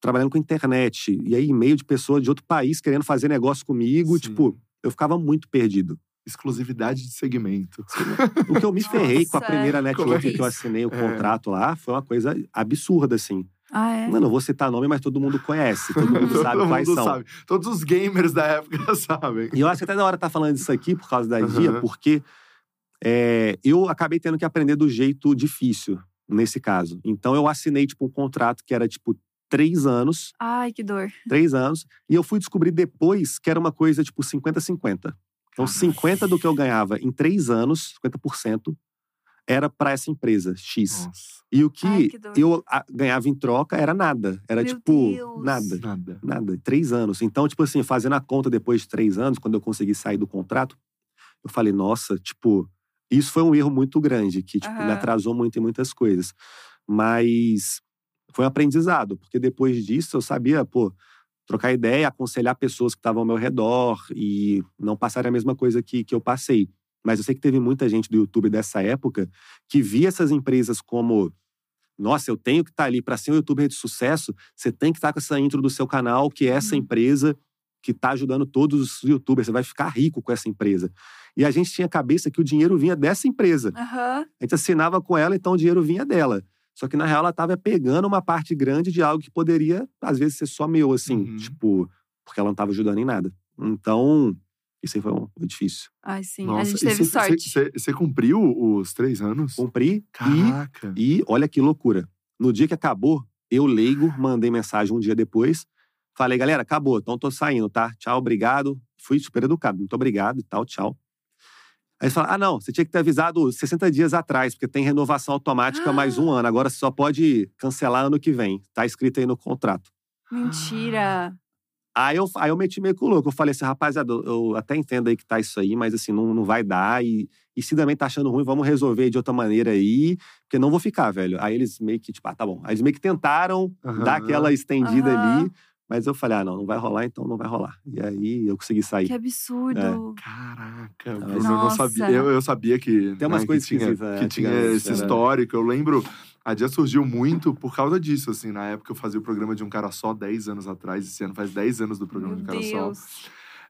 trabalhando com internet, e aí e-mail de pessoa de outro país querendo fazer negócio comigo, Sim. tipo, eu ficava muito perdido. Exclusividade de segmento. O que eu me (laughs) ferrei com a Nossa, primeira é. Network é que eu isso? assinei o É. contrato lá, foi uma coisa absurda, assim. Ah, é? Mano, eu vou citar nome, mas todo mundo conhece, todo (laughs) mundo sabe Todo quais mundo são. sabe. Todos os gamers da época (laughs) sabem. E eu acho que até da hora tá falando disso aqui por causa da Dia, Aham. porque é, eu acabei tendo que aprender do jeito difícil nesse caso. Então eu assinei tipo um contrato que era tipo três anos, Ai, que dor. três anos, e eu fui descobrir depois que era uma coisa tipo 50-50. Então Caramba. 50 do que eu ganhava em três anos, 50%, era para essa empresa X. Nossa, E o que, Ai, que eu ganhava em troca era nada. Era Meu tipo Deus. nada. nada. Nada, três anos. Então, tipo assim, fazendo a conta depois de três anos, quando eu consegui sair do contrato, eu falei, nossa, tipo, isso foi um erro muito grande, que tipo, me Aham. atrasou muito em muitas coisas. Mas foi um aprendizado, porque depois disso eu sabia, pô, trocar ideia, aconselhar pessoas que estavam ao meu redor e não passar a mesma coisa que, que eu passei. Mas eu sei que teve muita gente do YouTube dessa época que via essas empresas como nossa, eu tenho que estar ali para ser um youtuber de sucesso. Você tem que estar com essa intro do seu canal, que é essa Uhum. empresa que está ajudando todos os youtubers. Você vai ficar rico com essa empresa. E a gente tinha a cabeça que o dinheiro vinha dessa empresa. Aham. A gente assinava com ela, então o dinheiro vinha dela. Só que na real ela estava pegando uma parte grande de algo que poderia, às vezes, ser só meu, assim, Uhum. tipo, porque ela não estava ajudando em nada. Então, isso aí foi, um, foi difícil. Ai, sim. Nossa, a gente e teve cê- sorte. cê- cê- Você cumpriu os três anos? Cumpri Caraca. e, e olha que loucura. No dia que acabou, eu, leigo, mandei mensagem um dia depois. Falei, galera, acabou, então tô saindo, tá? Tchau, obrigado. Fui super educado, muito obrigado e tal, tchau. Aí eles falaram, ah, não, você tinha que ter avisado 60 dias atrás, porque tem renovação automática mais um ano. Agora você só pode cancelar ano que vem. Tá escrito aí no contrato. Mentira. Aí eu, aí eu meti meio com o louco. Eu falei assim, rapaziada, eu, eu até entendo aí que tá isso aí, mas assim, não, não vai dar. E, e se também tá achando ruim, vamos resolver de outra maneira aí, porque não vou ficar, velho. Aí eles meio que, tipo, ah, tá bom. Aí eles meio que tentaram Aham. dar aquela estendida Aham. ali, mas eu falei, ah, não, não vai rolar, então não vai rolar. E aí eu consegui sair. Que absurdo. Caraca, Mas- Bruno, eu não Nossa. sabia. Eu, eu sabia que, Tem umas né, coisas que tinha, esquisitas, que é, tinha esse era. histórico. Eu lembro, a Dia surgiu muito por causa disso, assim. Na época eu fazia o programa de um cara só 10 anos atrás. Esse ano faz 10 anos do programa Meu de um cara só. Deus.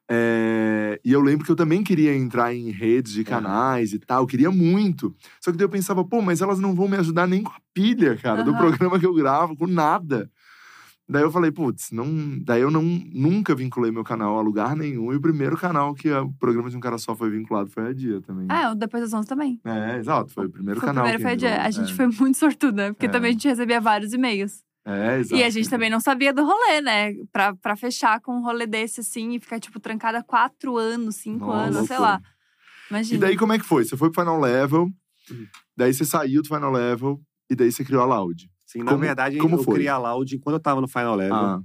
É, e eu lembro que eu também queria entrar em redes de canais e tal, queria muito. Só que daí eu pensava, pô, mas elas não vão me ajudar nem com a pilha, cara, do Aham. programa que eu gravo, com nada. Daí eu falei, putz, não. Daí eu não, nunca vinculei meu canal a lugar nenhum. E o primeiro canal que o programa de um cara só foi vinculado foi a Dia também. Ah, o Depois das 11 também. É, exato, foi o primeiro Foi o canal. primeiro, que foi a dia. A gente é. foi muito sortuda, porque É. também a gente recebia vários e-mails. É, exato. E a gente também não sabia do rolê, né? Pra, pra fechar com um rolê desse, assim, e ficar, tipo, trancada quatro anos, cinco Nossa, anos, sei loucura. lá. Imagina. E daí, como é que foi? Você foi pro Final Level, daí você saiu do Final Level, e daí você criou a Loud. Sim, na Como- verdade, como eu foi? criei a Loud quando eu tava no Final Level. Ah,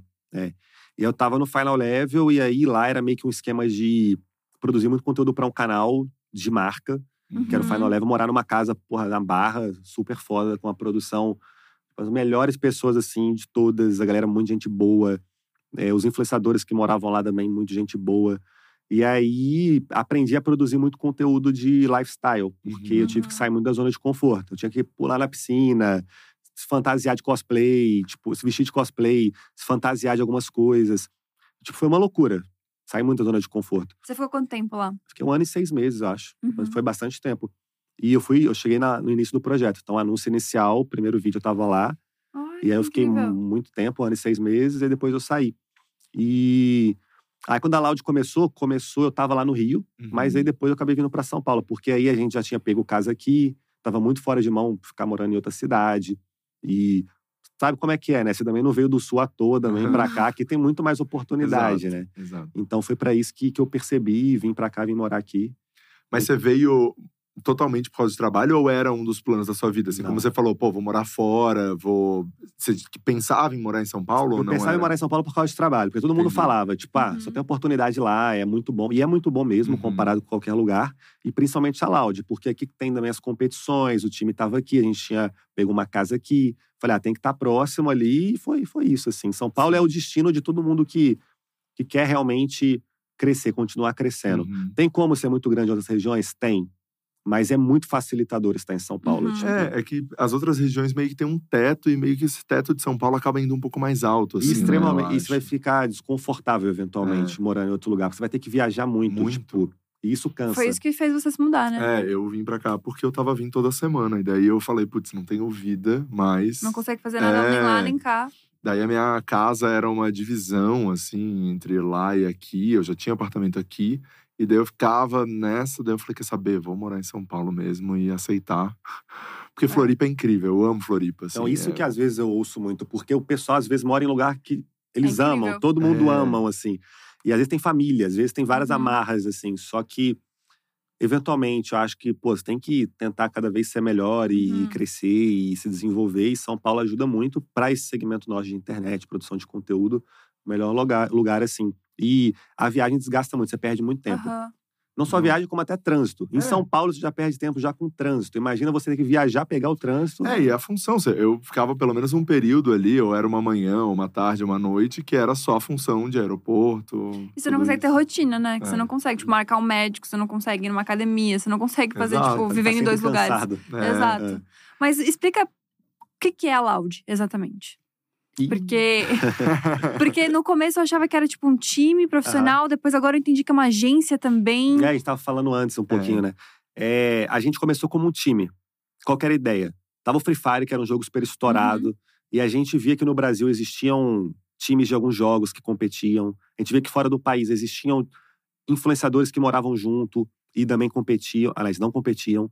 E eu tava no final level, e aí lá era meio que um esquema de produzir muito conteúdo para um canal de marca, que era o Uhum. Final Level, morar numa casa, porra, na Barra, super foda, com a produção, as melhores pessoas, assim, de todas, a galera, muito gente boa. É, os influenciadores que moravam lá também, muito gente boa. E aí, aprendi a produzir muito conteúdo de lifestyle, porque eu tive que Uhum. sair muito da zona de conforto. Eu tinha que pular na piscina, se fantasiar de cosplay, tipo, se vestir de cosplay, se fantasiar de algumas coisas. Tipo, foi uma loucura. Saí muito da zona de conforto. Você ficou quanto tempo lá? Fiquei um ano e seis meses, acho. Uhum. Mas foi bastante tempo. E eu fui, eu cheguei na- no início do projeto. Então, anúncio inicial, o primeiro vídeo eu tava lá. Ai, E aí eu que fiquei incrível. muito tempo, um ano e seis meses, e depois eu saí. E aí, quando a Loud começou, começou, eu tava lá no Rio, mas Uhum. aí depois eu acabei vindo para São Paulo, porque aí a gente já tinha pego casa aqui, tava muito fora de mão ficar morando em outra cidade. E sabe como é que é, né? Você também não veio do sul à toa, também pra cá, que tem muito mais oportunidade, Exato, né? Exato. Então foi para isso que, que eu percebi, vim para cá, vim morar aqui. Mas você veio totalmente por causa de trabalho ou era um dos planos da sua vida? Assim, Não. como você falou, pô, vou morar fora, vou. Você pensava em morar em São Paulo ou Eu não? pensava era? em morar em São Paulo por causa de trabalho, porque todo mundo Entendi. falava, tipo, ah, só Uhum. tem oportunidade lá, é muito bom. E é muito bom mesmo, Uhum. comparado com qualquer lugar. E principalmente a Loud, porque aqui tem também as competições, o time tava aqui, a gente tinha pego uma casa aqui. Falei, ah, tem que estar próximo ali. E foi, foi isso, assim. São Paulo é o destino de todo mundo que, que quer realmente crescer, continuar crescendo. Uhum. Tem como ser muito grande em outras regiões? Tem. Mas é muito facilitador estar em São Paulo. Uhum. tipo, É, é que as outras regiões meio que tem um teto e meio que esse teto de São Paulo acaba indo um pouco mais alto. Assim, né, extremamente. Isso vai acho. ficar desconfortável, eventualmente, morando em outro lugar. porque Você vai ter que viajar muito, Muito. tipo. E isso cansa. Foi isso que fez você se mudar, né? É, eu vim pra cá porque eu tava vindo toda semana. E daí eu falei, putz, não tenho vida, mas. Não consegue fazer nada nem lá, É. nem cá. Daí a minha casa era uma divisão, assim, entre lá e aqui. Eu já tinha apartamento aqui. E daí eu ficava nessa. Daí eu falei, quer saber? Vou morar em São Paulo mesmo e aceitar. Porque Floripa é incrível. Eu amo Floripa. Então, assim, isso é- que às vezes eu ouço muito, porque o pessoal às vezes mora em lugar que eles É amam, todo mundo É. amam, assim. E às vezes tem família, às vezes tem várias Uhum. amarras, assim. Só que, eventualmente, eu acho que, pô, você tem que tentar cada vez ser melhor e Uhum. crescer e se desenvolver. E São Paulo ajuda muito para esse segmento nosso de internet, produção de conteúdo, melhor lugar, lugar assim. E a viagem desgasta muito, você perde muito tempo. Aham. Não só Não. viagem, como até trânsito. Em É. São Paulo, você já perde tempo já com trânsito. Imagina você ter que viajar, pegar o trânsito. É, e a função, eu ficava pelo menos um período ali, ou era uma manhã, uma tarde, uma noite, que era só a função de aeroporto. E você não consegue ter isso. rotina, né? Que você É. não consegue, tipo, marcar um médico, você não consegue ir numa academia, você não consegue fazer, Exato, tipo, tá viver em sempre dois lugares. cansado. É, Exato. é. Mas explica o que, que é a Loud, exatamente. Porque. Porque no começo eu achava que era tipo um time profissional, depois agora eu entendi que é uma agência também. É, a gente tava falando antes um pouquinho, né? É, a gente começou como um time. Qual que era a ideia? Tava o Free Fire, que era um jogo super estourado. E a gente via que no Brasil existiam times de alguns jogos que competiam. A gente via que fora do país existiam influenciadores que moravam junto e também competiam. Aliás, não competiam.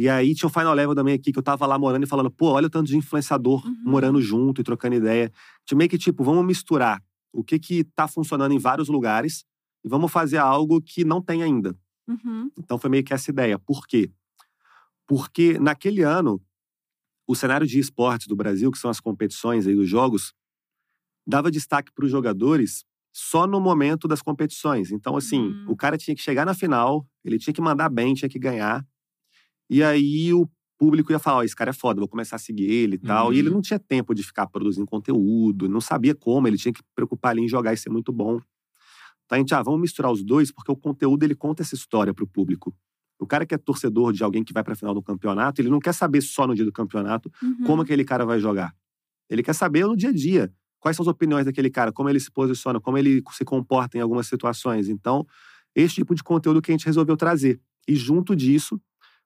E aí tinha o Final Level também aqui, que eu tava lá morando e falando, pô, olha o tanto de influenciador Uhum. morando junto e trocando ideia. De meio que, tipo, vamos misturar o que que tá funcionando em vários lugares e vamos fazer algo que não tem ainda. Uhum. Então foi meio que essa ideia. Por quê? Porque naquele ano, o cenário de esportes do Brasil, que são as competições aí dos jogos, dava destaque para os jogadores só no momento das competições. Então, assim, Hum. o cara tinha que chegar na final, ele tinha que mandar bem, tinha que ganhar. E aí o público ia falar: Ó, esse cara é foda, vou começar a seguir ele e tal. E ele Uhum. não tinha tempo de ficar produzindo conteúdo, não sabia como, ele tinha que preocupar ali em jogar e ser muito bom. Então a gente, ah, vamos misturar os dois, porque o conteúdo ele conta essa história para o público. O cara que é torcedor de alguém que vai para a final do campeonato, ele não quer saber só no dia do campeonato Uhum. como aquele cara vai jogar. Ele quer saber no dia a dia. Quais são as opiniões daquele cara, como ele se posiciona, como ele se comporta em algumas situações. Então, esse tipo de conteúdo que a gente resolveu trazer. E junto disso,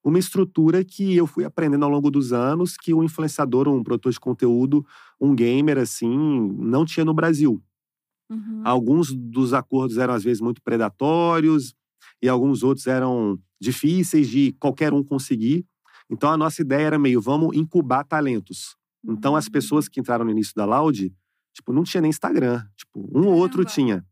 uma estrutura que eu fui aprendendo ao longo dos anos, que um influenciador, um produtor de conteúdo, um gamer, assim, não tinha no Brasil. Uhum. Alguns dos acordos eram, às vezes, muito predatórios, e alguns outros eram difíceis de qualquer um conseguir. Então, a nossa ideia era meio, vamos incubar talentos. Então, as Uhum. pessoas que entraram no início da Loud, tipo, não tinha nem Instagram. Tipo, um ou outro tinha.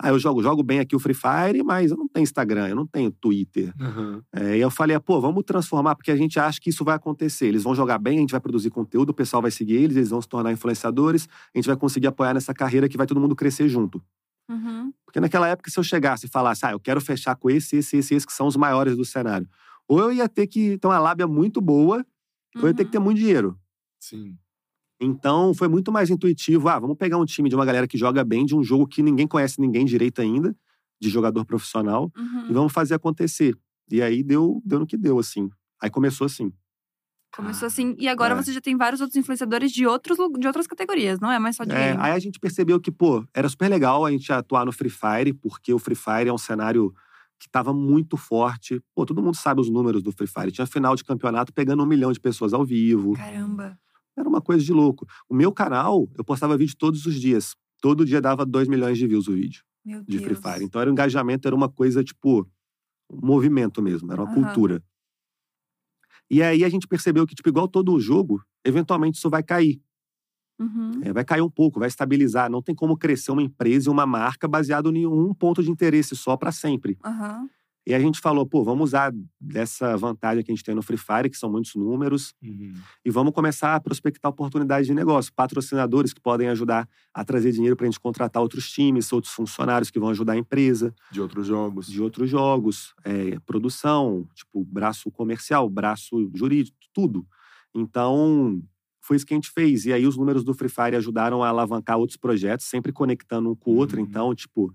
Ah, eu jogo, jogo bem aqui o Free Fire, mas eu não tenho Instagram, eu não tenho Twitter. Uhum. É, e eu falei, ah, pô, vamos transformar, porque a gente acha que isso vai acontecer. Eles vão jogar bem, a gente vai produzir conteúdo, o pessoal vai seguir eles, eles vão se tornar influenciadores, a gente vai conseguir apoiar nessa carreira que vai todo mundo crescer junto. Uhum. Porque naquela época, se eu chegasse e falasse, ah, eu quero fechar com esse, esse, esse, esse, que são os maiores do cenário. Ou eu ia ter que ter uma lábia muito boa, ou eu ia ter que ter uhum. muito dinheiro. Sim. Então, foi muito mais intuitivo. Ah, vamos pegar um time de uma galera que joga bem, de um jogo que ninguém conhece ninguém direito ainda, de jogador profissional, Uhum. e vamos fazer acontecer. E aí deu, deu no que deu, assim. Aí começou assim. Começou assim. E agora É. você já tem vários outros influenciadores de, outros, de outras categorias, não é mais só de É, game. aí a gente percebeu que, pô, era super legal a gente atuar no Free Fire, porque o Free Fire é um cenário que estava muito forte. Pô, todo mundo sabe os números do Free Fire. Tinha final de campeonato pegando um milhão de pessoas ao vivo. Caramba. Era uma coisa de louco. O meu canal, eu postava vídeo todos os dias. Todo dia dava 2 milhões de views o vídeo Meu de Deus. Free Fire. Então era um engajamento, era uma coisa, tipo, um movimento mesmo, era uma Aham. cultura. E aí a gente percebeu que, tipo, igual todo jogo, eventualmente isso vai cair. Uhum. É, vai cair um pouco, vai estabilizar. Não tem como crescer uma empresa e uma marca baseado em um ponto de interesse só para sempre. Aham. E a gente falou, pô, vamos usar dessa vantagem que a gente tem no Free Fire, que são muitos números, Uhum. e vamos começar a prospectar oportunidades de negócio, patrocinadores que podem ajudar a trazer dinheiro para a gente contratar outros times, outros funcionários que vão ajudar a empresa, De outros jogos. de outros jogos, é, produção, tipo braço comercial, braço jurídico, tudo. Então foi isso que a gente fez. E aí os números do Free Fire ajudaram a alavancar outros projetos, sempre conectando um com o outro. Uhum. Então, tipo,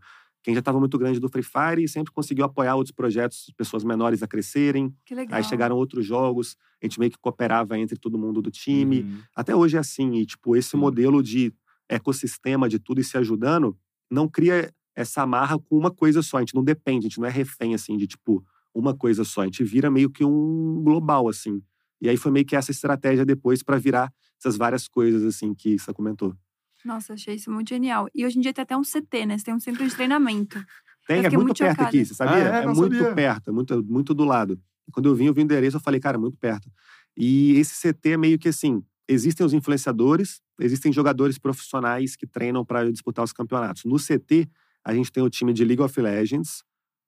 quem já estava muito grande do Free Fire sempre conseguiu apoiar outros projetos, pessoas menores a crescerem. Que legal. Aí chegaram outros jogos, a gente meio que cooperava entre todo mundo do time. Uhum. Até hoje é assim, e tipo, esse Sim. modelo de ecossistema de tudo e se ajudando não cria essa amarra com uma coisa só. A gente não depende, a gente não é refém, assim, de tipo, uma coisa só. A gente vira meio que um global, assim. E aí foi meio que essa estratégia depois para virar essas várias coisas, assim, que você comentou. Nossa, achei isso muito genial. E hoje em dia tem até um CT, né? Você tem um centro de treinamento. Tem, é muito, muito perto chocada. aqui, você sabia? Ah, é? Não muito sabia. perto, é muito, muito do lado. Quando eu vim, eu vi o endereço, eu falei, cara, é muito perto. E esse CT é meio que assim: existem os influenciadores, existem jogadores profissionais que treinam para disputar os campeonatos. No CT, a gente tem o time de League of Legends,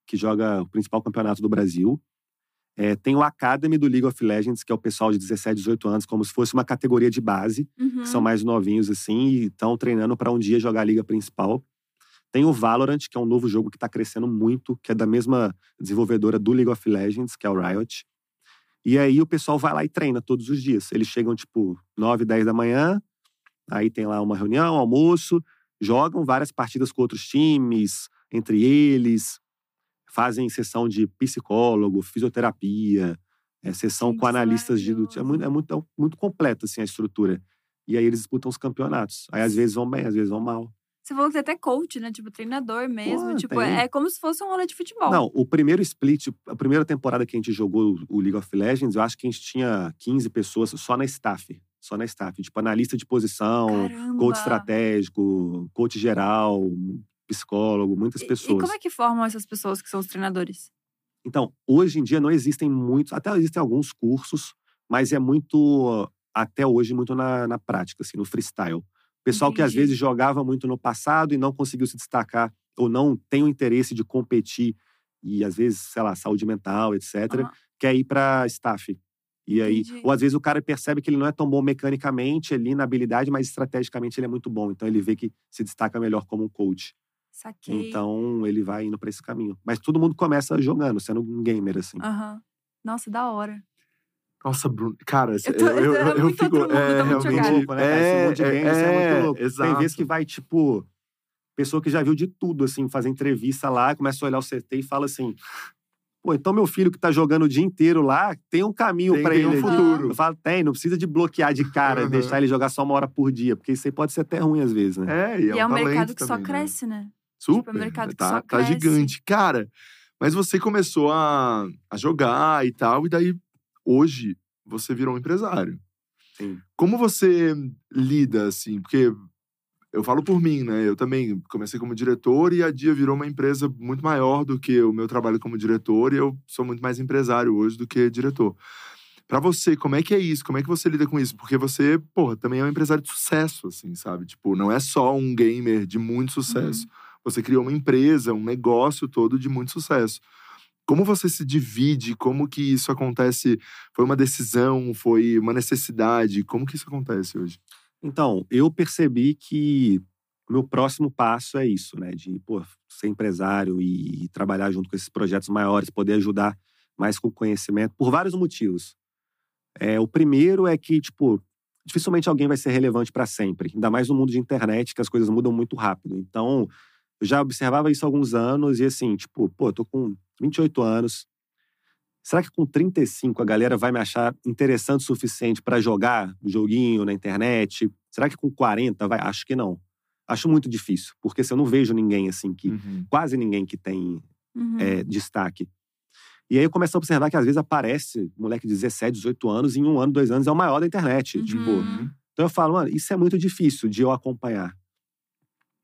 que joga o principal campeonato do Brasil. É, tem o Academy do League of Legends, que é o pessoal de 17, 18 anos, como se fosse uma categoria de base Uhum. que são mais novinhos assim e estão treinando para um dia jogar a liga principal. Tem o Valorant, que é um novo jogo que está crescendo muito, que é da mesma desenvolvedora do League of Legends, que é o Riot. E aí o pessoal vai lá e treina todos os dias. Eles chegam tipo 9, 10 da manhã, aí tem lá uma reunião, um almoço, jogam várias partidas com outros times, entre eles, fazem sessão de psicólogo, fisioterapia, é, sessão Gente, com é analistas de. É muito, é muito, é muito completo assim, a estrutura. E aí eles disputam os campeonatos. Aí às vezes vão bem, às vezes vão mal. Você falou que tem até coach, né? Tipo, treinador mesmo. Pô, tipo, tem. é como se fosse um rolê de futebol. Não, o primeiro split, a primeira temporada que a gente jogou o League of Legends, eu acho que a gente tinha 15 pessoas só na staff. Só na staff. Tipo, analista de posição, Caramba. coach estratégico, coach geral, psicólogo, muitas E- pessoas. E como é que formam essas pessoas que são os treinadores? Então, hoje em dia não existem muitos, até existem alguns cursos, mas é muito, até hoje, muito na, na prática, assim, no freestyle. Pessoal que às Entendi. vezes jogava muito no passado e não conseguiu se destacar, ou não tem o interesse de competir, e às vezes, sei lá, saúde mental, etc., Aham. quer ir para staff. E aí, Entendi. ou às vezes o cara percebe que ele não é tão bom mecanicamente ali na habilidade, mas estrategicamente ele é muito bom. Então ele vê que se destaca melhor como um coach. Saquei. Então ele vai indo para esse caminho. Mas todo mundo começa jogando, sendo um gamer, assim. Aham. Nossa, da hora. Nossa, Bruno. Cara, Eu tô- (laughs) eu, eu, é eu fico. mundo, é, realmente. louco, né, mundo de games é muito louco. Exato. Tem vezes que vai, tipo, pessoa que já viu de tudo, assim, fazer entrevista lá, começa a olhar o CT e fala assim. Pô, então meu filho que tá jogando o dia inteiro lá, tem um caminho Tem- pra tem ele. um futuro. Eu falo, tem, não precisa de bloquear de cara, Uhum. deixar ele jogar só uma hora por dia, porque isso aí pode ser até ruim às vezes, né? É, e é, E é um mercado que só também, né? cresce, né? Super. mercado que tá, tá gigante. Cara, mas você começou a, a jogar e tal, e daí hoje você virou um empresário. Sim. Como você lida, assim? Porque eu falo por mim, né? Eu também comecei como diretor e a Dia virou uma empresa muito maior do que o meu trabalho como diretor, e eu sou muito mais empresário hoje do que diretor. Pra você, como é que é isso? Como é que você lida com isso? Porque você, porra, também é um empresário de sucesso, assim, sabe? Tipo, não é só um gamer de muito sucesso. Você criou uma empresa, um negócio todo de muito sucesso. Como você se divide? Como que isso acontece? Foi uma decisão? Foi uma necessidade? Como que isso acontece hoje? Então, eu percebi que o meu próximo passo é isso, né? De, pô, ser empresário e, e trabalhar junto com esses projetos maiores, poder ajudar mais com conhecimento, por vários motivos. É, o primeiro é que, tipo, dificilmente alguém vai ser relevante para sempre, ainda mais no mundo de internet, que as coisas mudam muito rápido. Então, eu já observava isso há alguns anos e assim, tipo, pô, tô com 28 anos. Será que com 35 a galera vai me achar interessante o suficiente para jogar joguinho na internet? Será que com 40 vai? Acho que não. Acho muito difícil, porque se eu não vejo ninguém assim que Uhum. quase ninguém que tem Uhum. é, destaque. E aí eu começo a observar que às vezes aparece um moleque de 17, 18 anos, e em um ano, dois anos é o maior da internet. Uhum. Tipo, então eu falo, mano, isso é muito difícil de eu acompanhar.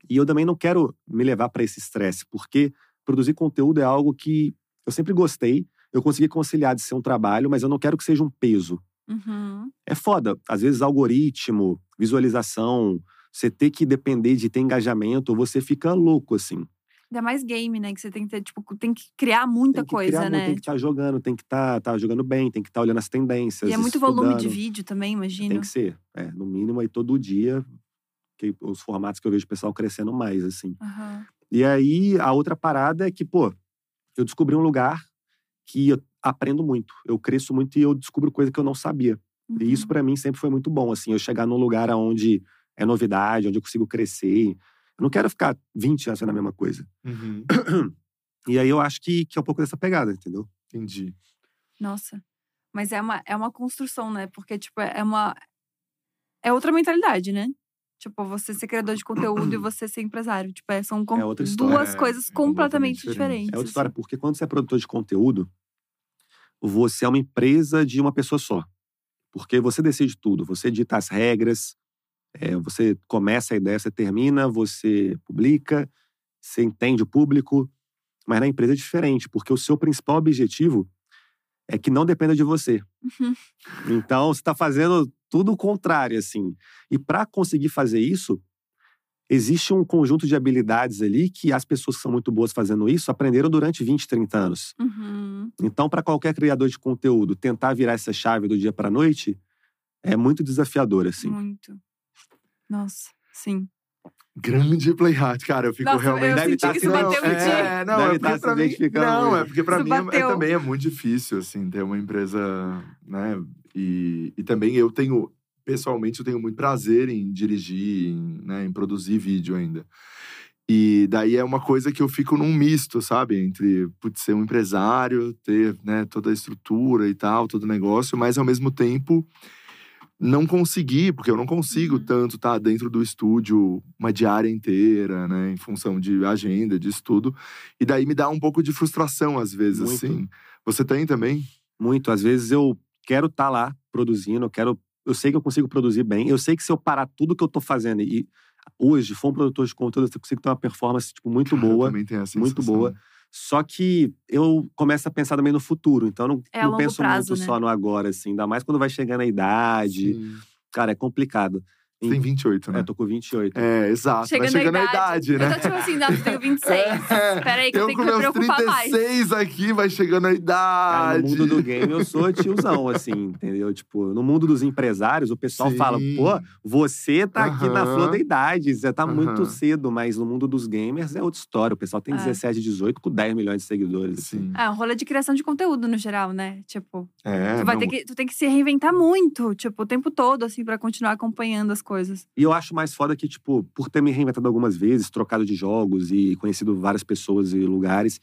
E eu também não quero me levar para esse estresse, porque produzir conteúdo é algo que eu sempre gostei. Eu consegui conciliar de ser um trabalho, mas eu não quero que seja um peso. Uhum. É foda. Às vezes, algoritmo, visualização, você ter que depender de ter engajamento, você fica louco, assim. Ainda mais game, né? Que você tem que ter, tipo, tem que criar muita que coisa, criar, né? Tem que estar jogando, tem que estar tá jogando bem, tem que estar olhando as tendências. e é muito volume de estudando. vídeo também, imagino. Tem que ser. É, no mínimo aí todo dia, que os formatos que eu vejo o pessoal crescendo mais, assim. Aham. E aí, a outra parada é que, pô, eu descobri um lugar que eu aprendo muito. Eu cresço muito e eu descubro coisa que eu não sabia. E isso Uhum. para mim sempre foi muito bom, assim, eu chegar num lugar onde é novidade, onde eu consigo crescer. Eu não quero ficar 20 anos fazendo a mesma coisa. Uhum. (clears throat) E aí eu acho que, que é um pouco dessa pegada, entendeu? Entendi. Nossa. Mas é uma, é uma construção, né? Porque, tipo, é uma. É outra mentalidade, né? Tipo, você ser criador de conteúdo e (clears throat) você ser empresário. Tipo, é- são com- É outra história. duas É, coisas é completamente completamente diferente. diferentes. É outra história, porque quando você é produtor de conteúdo, você é uma empresa de uma pessoa só. Porque você decide tudo, você dita as regras, é, você começa a ideia, você termina, você publica, você entende o público. Mas na empresa é diferente, porque o seu principal objetivo é que não dependa de você. Uhum. Então, você está fazendo tudo o contrário, assim. E para conseguir fazer isso, existe um conjunto de habilidades ali que as pessoas que são muito boas fazendo isso aprenderam durante 20, 30 anos. Uhum. Então, para qualquer criador de conteúdo tentar virar essa chave do dia para noite é muito desafiador, assim. Muito. Nossa, sim. Grande playhard, cara. Eu fico Nossa, eu realmente. Deve senti tá se ti. É, não, Deve é tá porque se pra mim. Não, é porque pra Isso mim é- é, também é muito difícil, assim, ter uma empresa, né? E, e também eu tenho, pessoalmente, eu tenho muito prazer em dirigir, em, né, em produzir vídeo ainda. E daí é uma coisa que eu fico num misto, sabe? Entre putz, ser um empresário, ter né, toda a estrutura e tal, todo o negócio, mas ao mesmo tempo não conseguir, porque eu não consigo Uhum. tanto estar dentro do estúdio uma diária inteira, né? Em função de agenda, de estudo. E daí me dá um pouco de frustração, às vezes, Muito. assim. Você tem também? Muito. Às vezes eu quero estar lá produzindo, eu quero. Eu sei que eu consigo produzir bem. Eu sei que se eu parar tudo que eu tô fazendo e hoje for um produtor de conteúdo, eu consigo ter uma performance tipo, muito Cara, eu boa. também tenho essa muito sensação. boa. Só que eu começo a pensar também no futuro. Então eu não, É não penso prazo, muito né? só no agora, assim. Ainda mais quando vai chegando a idade. Sim. Cara, é complicado. Você tem 28, né? É, tô com 28. É, exato. Chegando, Vai chegando a a idade. idade, né? Eu tô tipo assim, não, eu tenho 26. É, Peraí, que eu, eu tenho que me preocupar mais. 36 aqui, vai chegando a Cara, idade. no mundo do game eu sou tiozão, (laughs) assim, entendeu? Tipo, no mundo dos empresários, o pessoal Sim. fala, pô, você tá aqui na flor da idade, você tá muito Aham. cedo, mas no mundo dos gamers é outra história. O pessoal tem É. 17, 18 com 10 milhões de seguidores. assim. Sim. É, um rolê de criação de conteúdo no geral, né? Tipo, É, tu, vai não, ter que, tu tem que se reinventar muito, tipo, o tempo todo, assim, pra continuar acompanhando as coisas. E eu acho mais foda que, tipo, por ter me reinventado algumas vezes, trocado de jogos e conhecido várias pessoas e lugares,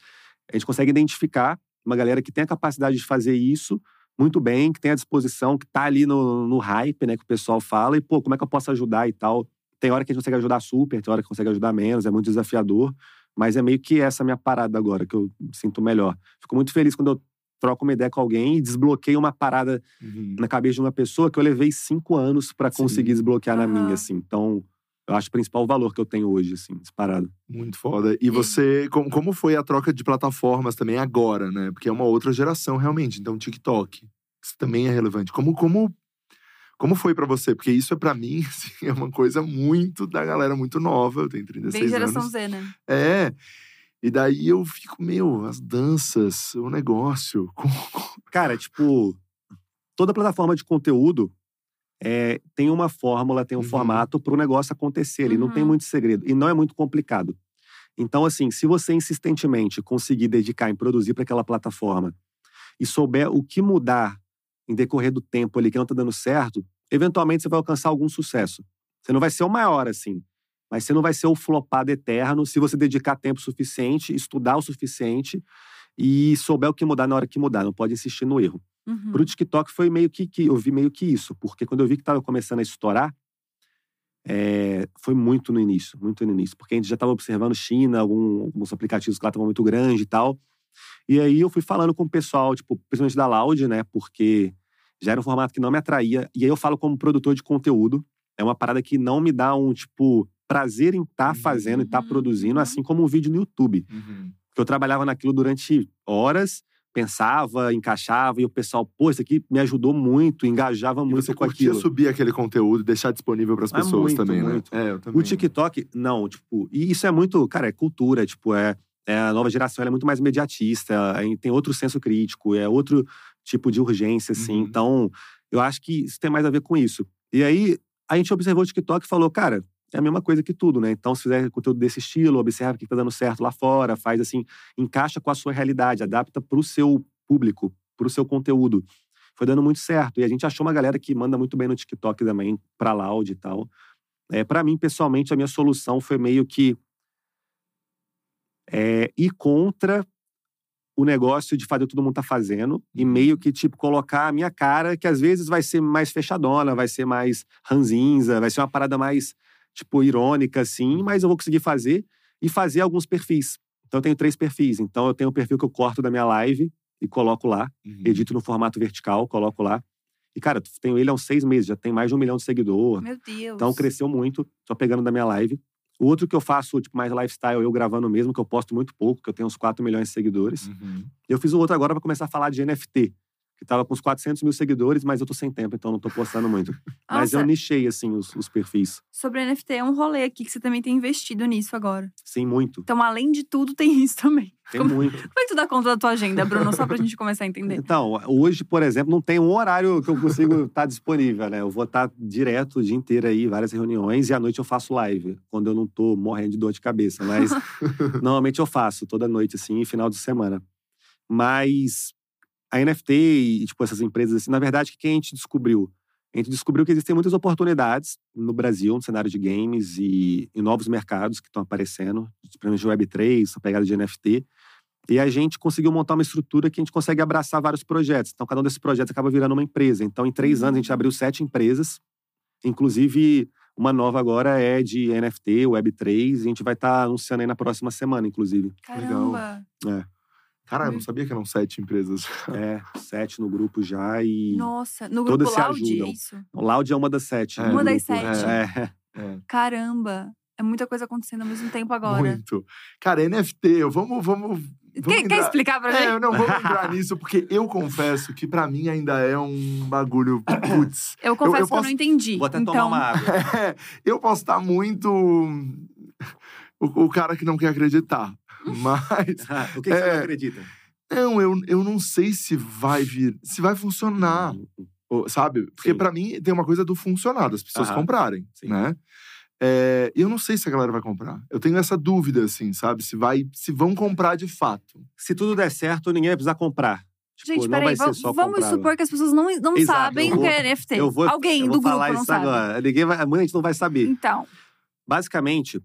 a gente consegue identificar uma galera que tem a capacidade de fazer isso muito bem, que tem a disposição, que tá ali no, no hype, né, que o pessoal fala, e, pô, como é que eu posso ajudar e tal. Tem hora que a gente consegue ajudar super, tem hora que consegue ajudar menos, é muito desafiador, mas é meio que essa minha parada agora, que eu sinto melhor. Fico muito feliz quando eu troco uma ideia com alguém e desbloqueio uma parada Uhum. na cabeça de uma pessoa que eu levei cinco anos pra Sim. conseguir desbloquear na minha, assim. Então, eu acho o principal valor que eu tenho hoje, assim, disparado. Muito foda. E você, como, como foi a troca de plataformas também agora, né? Porque é uma outra geração, realmente. Então, TikTok, isso também é relevante. Como, como, como foi pra você? Porque isso é pra mim, (laughs) assim, é uma coisa muito da galera muito nova. Eu tenho 36 Bem geração anos. Z, né? É. E daí eu fico, meu, as danças, o negócio. (laughs) Cara, tipo, toda plataforma de conteúdo, é, tem uma fórmula, tem um Uhum. formato para o negócio acontecer. Ele não tem Uhum. muito segredo. E não é muito complicado. Então, assim, se você insistentemente conseguir dedicar em produzir para aquela plataforma e souber o que mudar em decorrer do tempo ali que não está dando certo, eventualmente você vai alcançar algum sucesso. Você não vai ser o maior, assim. Mas você não vai ser o flopado eterno se você dedicar tempo suficiente, estudar o suficiente e souber o que mudar na hora que mudar. Não pode insistir no erro. Uhum. Pro TikTok foi meio que, que eu vi meio que isso, porque quando eu vi que estava começando a estourar, é, foi muito no início, muito no início, porque a gente já estava observando China, algum, alguns aplicativos que lá estavam muito grandes e tal. E aí eu fui falando com o pessoal, tipo, principalmente da Loud, né, porque já era um formato que não me atraía. E aí eu falo como produtor de conteúdo, é uma parada que não me dá um, tipo, prazer em estar Uhum. fazendo e estar Uhum. produzindo, assim como um vídeo no YouTube. Uhum. Porque eu trabalhava naquilo durante horas, pensava, encaixava, e o pessoal, pô, isso aqui me ajudou muito, engajava E muito você com curtia aquilo. subir aquele conteúdo, deixar disponível para as Ah, pessoas muito, também, muito. né? É, eu também. O TikTok, não, tipo, e isso é muito, cara, é cultura, tipo, é, é a nova geração ela é muito mais imediatista, aí tem outro senso crítico, é outro tipo de urgência, assim. Uhum. Então, eu acho que isso tem mais a ver com isso. E aí, a gente observou o TikTok e falou, cara, é a mesma coisa que tudo, né? Então, se fizer conteúdo desse estilo, observa o que tá dando certo lá fora, faz assim, encaixa com a sua realidade, adapta pro seu público, pro seu conteúdo. Foi dando muito certo. E a gente achou uma galera que manda muito bem no TikTok também, pra Loud e tal. É, para mim, pessoalmente, a minha solução foi meio que é, ir contra o negócio de fazer o que todo mundo tá fazendo e Uhum. meio que, tipo, colocar a minha cara, que às vezes vai ser mais fechadona, vai ser mais ranzinza, vai ser uma parada mais, tipo, irônica, assim, mas eu vou conseguir fazer e fazer alguns perfis. Então, eu tenho três perfis. Então, eu tenho um perfil que eu corto da minha live e coloco lá, Uhum. edito no formato vertical, coloco lá. E, cara, tenho ele há uns seis meses, já tem mais de um milhão de seguidor. Meu Deus. Então cresceu muito, só pegando da minha live. O outro que eu faço, tipo, mais lifestyle, eu gravando mesmo, que eu posto muito pouco, que eu tenho uns 4 milhões de seguidores. Uhum. Eu fiz o outro agora para começar a falar de NFT, que tava com uns 400 mil seguidores, mas eu tô sem tempo, então não tô postando muito. (laughs) Mas eu nichei, assim, os, os perfis. sobre NFT é um rolê aqui que você também tem investido nisso agora. Sim, muito. Então, além de tudo, tem (laughs) isso também. Tem Como- muito. Como é que tu dá conta da tua agenda, Bruno? Só pra gente começar a entender. Então, hoje, por exemplo, não tem um horário que eu consigo estar (laughs) disponível, né? Eu vou estar direto o dia inteiro aí, várias reuniões, e à noite eu faço live, quando eu não tô morrendo de dor de cabeça. Mas normalmente eu faço toda noite, assim, final de semana. Mas a NFT e, tipo, essas empresas, assim, na verdade, o que a gente descobriu? A gente descobriu que existem muitas oportunidades no Brasil, no cenário de games e em novos mercados que estão aparecendo, principalmente Web3, essa pegada de NFT. E a gente conseguiu montar uma estrutura que a gente consegue abraçar vários projetos. Então, cada um desses projetos acaba virando uma empresa. Então, em três anos, a gente abriu sete empresas. Inclusive, uma nova agora é de NFT, Web3. E a gente vai estar anunciando aí na próxima semana, inclusive. Caramba. Cara, eu não sabia que eram sete empresas. (laughs) É, sete no grupo já e. Nossa, no grupo Loud, é isso? O Loud é uma das sete. É, Uma das grupo. sete. É. É, Caramba. É muita coisa acontecendo ao mesmo tempo agora. muito. Cara, NFT, vamos, vamos. Quer, vamos quer entrar- explicar pra É, gente? não, vamos entrar (laughs) nisso, porque eu confesso que pra mim ainda é um bagulho. Putz. Eu confesso eu que eu posso- não entendi. Vou até então, tomar uma água. (laughs) É, eu posso estar muito. O, o cara que não quer acreditar. (laughs) Mas. o que, que você É. não acredita? Não, eu, eu não sei se vai vir. Se vai funcionar. Ou, Sabe? Porque pra mim tem uma coisa do funcionar, das pessoas Aham. comprarem, Sim. né? É, eu não sei se a galera vai comprar. Eu tenho essa dúvida, assim, sabe? Se vai, se vão comprar de fato. Se tudo der certo, ninguém vai precisar comprar. Tipo, Gente, não peraí, vai va- ser só vamos comprável. supor que as pessoas não, não Exato, sabem o que é NFT. Eu vou, Alguém eu do vou grupo falar não isso sabe. agora. Ninguém vai, muita gente não vai saber. Então, Basicamente,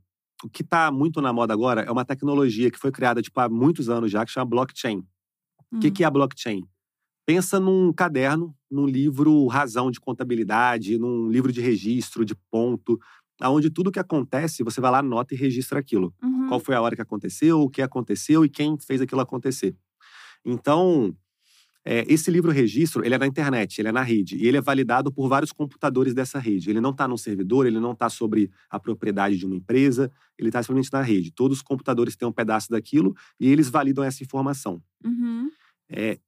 o que está muito na moda agora é uma tecnologia que foi criada tipo, há muitos anos já, que chama blockchain. O que, hum, que é a blockchain? Pensa num caderno, num livro razão de contabilidade, num livro de registro, de ponto, aonde tudo que acontece, você vai lá, anota e registra aquilo. uhum. Qual foi a hora que aconteceu, o que aconteceu e quem fez aquilo acontecer. Então, é, esse livro registro, ele é na internet, ele é na rede, e ele é validado por vários computadores dessa rede. Ele não está num servidor, ele não está sobre a propriedade de uma empresa, ele está simplesmente na rede. Todos os computadores têm um pedaço daquilo e eles validam essa informação. Uhum. É,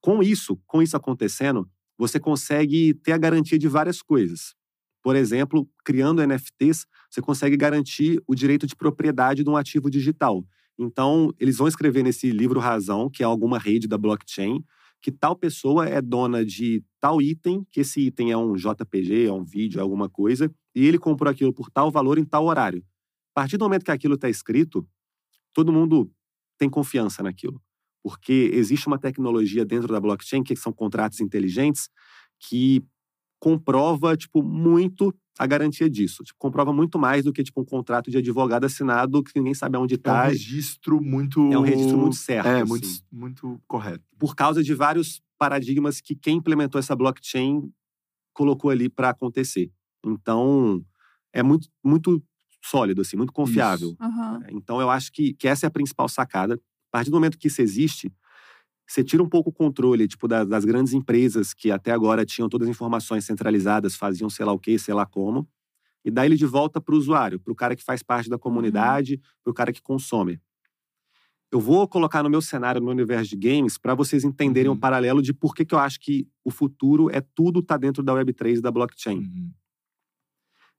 com isso, com isso acontecendo, você consegue ter a garantia de várias coisas. Por exemplo, criando NFTs, você consegue garantir o direito de propriedade de um ativo digital. Então, eles vão escrever nesse livro razão, que é alguma rede da blockchain, que tal pessoa é dona de tal item, que esse item é um JPG, é um vídeo, é alguma coisa, e ele comprou aquilo por tal valor em tal horário. A partir do momento que aquilo está escrito, todo mundo tem confiança naquilo. Porque existe uma tecnologia dentro da blockchain, que são contratos inteligentes, que comprova, tipo, muito a garantia disso. Tipo, comprova muito mais do que, tipo, um contrato de advogado assinado que ninguém sabe aonde está. É um registro muito... É um registro muito certo. É, assim. muito, muito correto. Por causa de vários paradigmas que quem implementou essa blockchain colocou ali para acontecer. Então, é muito, muito sólido, assim, muito confiável. Aham. Então, eu acho que, que essa é a principal sacada. A partir do momento que isso existe, você tira um pouco o controle, tipo, das, das grandes empresas que até agora tinham todas as informações centralizadas, faziam sei lá o que, sei lá como, e dá ele de volta para o usuário, para o cara que faz parte da comunidade, para o cara que consome. Eu vou colocar no meu cenário, no meu universo de games, para vocês entenderem Uhum. um paralelo de por que, que eu acho que o futuro é tudo tá dentro da Web3 e da blockchain. Uhum.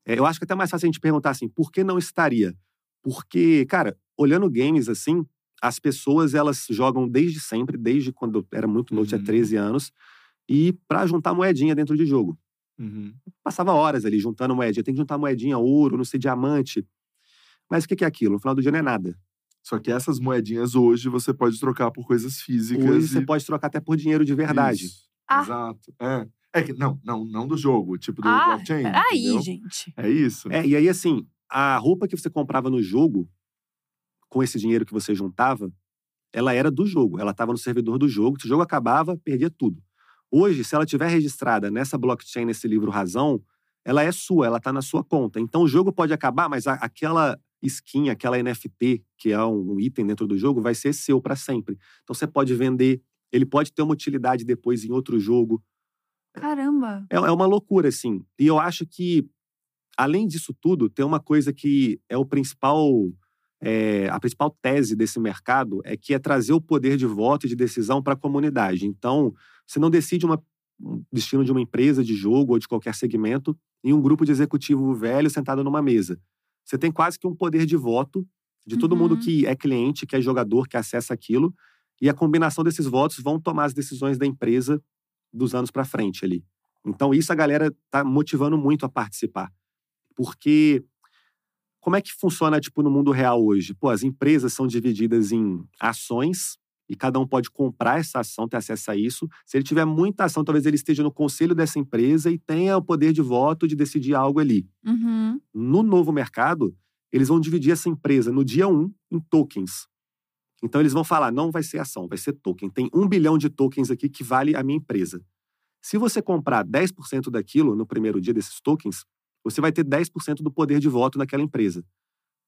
É, eu acho que é até mais fácil a gente perguntar assim, por que não estaria? Porque, cara, olhando games assim, as pessoas elas jogam desde sempre, desde quando eu era muito novo, tinha Uhum. 13 anos, e para juntar moedinha dentro de jogo. Uhum. Passava horas ali juntando moedinha, tem que juntar moedinha, ouro, não sei, diamante. Mas o que é aquilo? No final do dia não é nada. Só que essas moedinhas hoje você pode trocar por coisas físicas. Hoje você e- pode trocar até por dinheiro de verdade. Isso, Ah. Exato. É. É que não, não, não do jogo, tipo do Ah, blockchain. peraí, entendeu? gente. É isso. É, e aí, assim, a roupa que você comprava no jogo, com esse dinheiro que você juntava, ela era do jogo. Ela estava no servidor do jogo. Se o jogo acabava, perdia tudo. Hoje, se ela tiver registrada nessa blockchain, nesse livro Razão, ela é sua, ela está na sua conta. Então, o jogo pode acabar, mas aquela skin, aquela NFT, que é um, um item dentro do jogo, vai ser seu para sempre. Então, você pode vender, ele pode ter uma utilidade depois em outro jogo. Caramba. É, é uma loucura, assim. E eu acho que, além disso tudo, tem uma coisa que é o principal. É, a principal tese desse mercado é que é trazer o poder de voto e de decisão para a comunidade. Então, você não decide uma, um destino de uma empresa de jogo ou de qualquer segmento em um grupo de executivo velho sentado numa mesa. Você tem quase que um poder de voto de todo mundo Uhum. que é cliente, que é jogador, que acessa aquilo, e a combinação desses votos vão tomar as decisões da empresa dos anos para frente ali. Então, isso a galera tá motivando muito a participar. Porque como é que funciona, tipo, no mundo real hoje? Pô, as empresas são divididas em ações e cada um pode comprar essa ação, ter acesso a isso. Se ele tiver muita ação, talvez ele esteja no conselho dessa empresa e tenha o poder de voto de decidir algo ali. Uhum. No novo mercado, eles vão dividir essa empresa no dia 1 em tokens. Então, eles vão falar: não vai ser ação, vai ser token. Tem um bilhão de tokens aqui que vale a minha empresa. Se você comprar 10% daquilo no primeiro dia desses tokens, você vai ter 10% do poder de voto naquela empresa.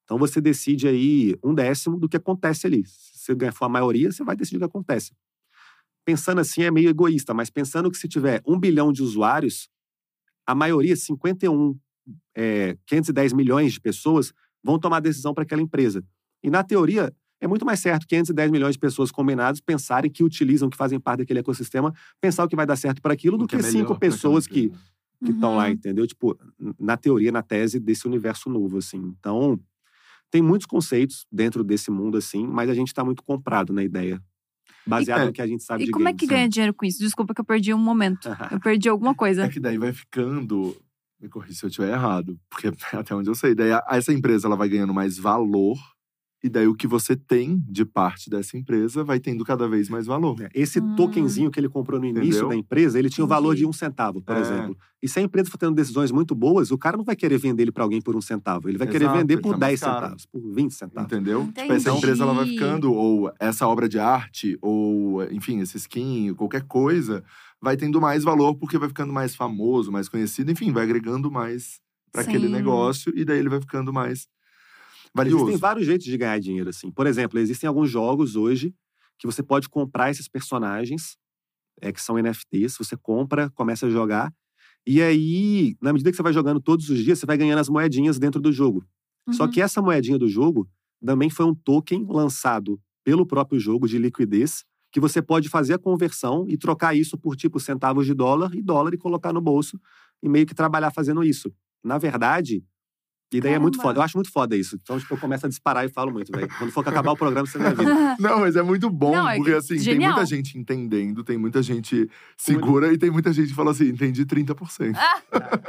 Então, você decide aí um décimo do que acontece ali. Se você for a maioria, você vai decidir o que acontece. Pensando assim é meio egoísta, mas pensando que se tiver um bilhão de usuários, a maioria, 51, é, 510 milhões de pessoas, vão tomar decisão para aquela empresa. E na teoria, é muito mais certo 510 milhões de pessoas combinadas pensarem que utilizam, que fazem parte daquele ecossistema, pensar o que vai dar certo para aquilo, O do que, é melhor cinco pessoas que. Que estão lá, Uhum. entendeu? Tipo, na teoria, na tese desse universo novo, assim. Então, tem muitos conceitos dentro desse mundo, assim, mas a gente está muito comprado na ideia. Baseado E- no que a gente sabe E de como é games. que ganha dinheiro com isso? Desculpa que eu perdi um momento. (laughs) Eu perdi alguma coisa. É que daí vai ficando. Me corri se eu estiver errado, porque (laughs) até onde eu sei. Daí essa empresa ela vai ganhando mais valor, e daí o que você tem de parte dessa empresa vai tendo cada vez mais valor. É, Esse Hum. tokenzinho que ele comprou no início Entendeu? da empresa, ele tinha o valor Entendi. de um centavo, por É. exemplo. E se a empresa for tendo decisões muito boas, o cara não vai querer vender ele para alguém por um centavo. Ele vai querer Exato, vender ele por tá mais 10 caro. centavos, por 20 centavos. Entendeu? Tipo, essa empresa ela vai ficando, ou essa obra de arte, ou, enfim, esse skin, qualquer coisa, vai tendo mais valor porque vai ficando mais famoso, mais conhecido, enfim, vai agregando mais para aquele negócio e daí ele vai ficando mais valioso. Existem vários jeitos de ganhar dinheiro, assim. Por exemplo, existem alguns jogos hoje que você pode comprar esses personagens, é, que são NFTs. Você compra, começa a jogar. E aí, na medida que você vai jogando todos os dias, você vai ganhando as moedinhas dentro do jogo. Só Uhum. que essa moedinha do jogo também foi um token lançado pelo próprio jogo de liquidez, que você pode fazer a conversão e trocar isso por tipo centavos de dólar e dólar e colocar no bolso e meio que trabalhar fazendo isso. Na verdade, E daí é muito foda. Eu acho muito foda isso. Então, tipo, eu começo a disparar e falo muito, velho. Quando for acabar o programa, você vai ver. (laughs) Não, mas é muito bom, Não, é porque que- assim, tem genial. muita gente entendendo, tem muita gente segura e tem muita gente que fala assim, entendi 30%. (laughs)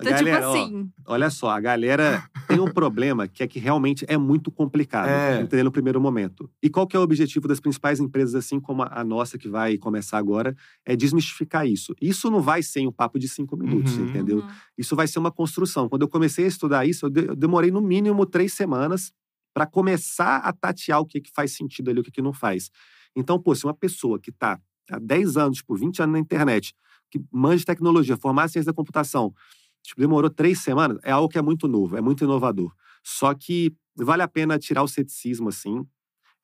Então, Galera, tipo ó, assim. Olha só, a galera tem um problema que é que realmente é muito complicado É. entender no primeiro momento. E qual que é o objetivo das principais empresas, assim como a nossa que vai começar agora, é desmistificar isso. Isso não vai ser um papo de cinco minutos, Uhum. entendeu? Uhum. Isso vai ser uma construção. Quando eu comecei a estudar isso, eu, de- eu demorei no mínimo três semanas para começar a tatear o que, que faz sentido ali, o que, que não faz. Então, pô, se uma pessoa que está há 10 anos, tipo, 20 anos na internet, que manja tecnologia, formada em ciência da computação, tipo, demorou três semanas, é algo que é muito novo, é muito inovador. Só que vale a pena tirar o ceticismo, assim.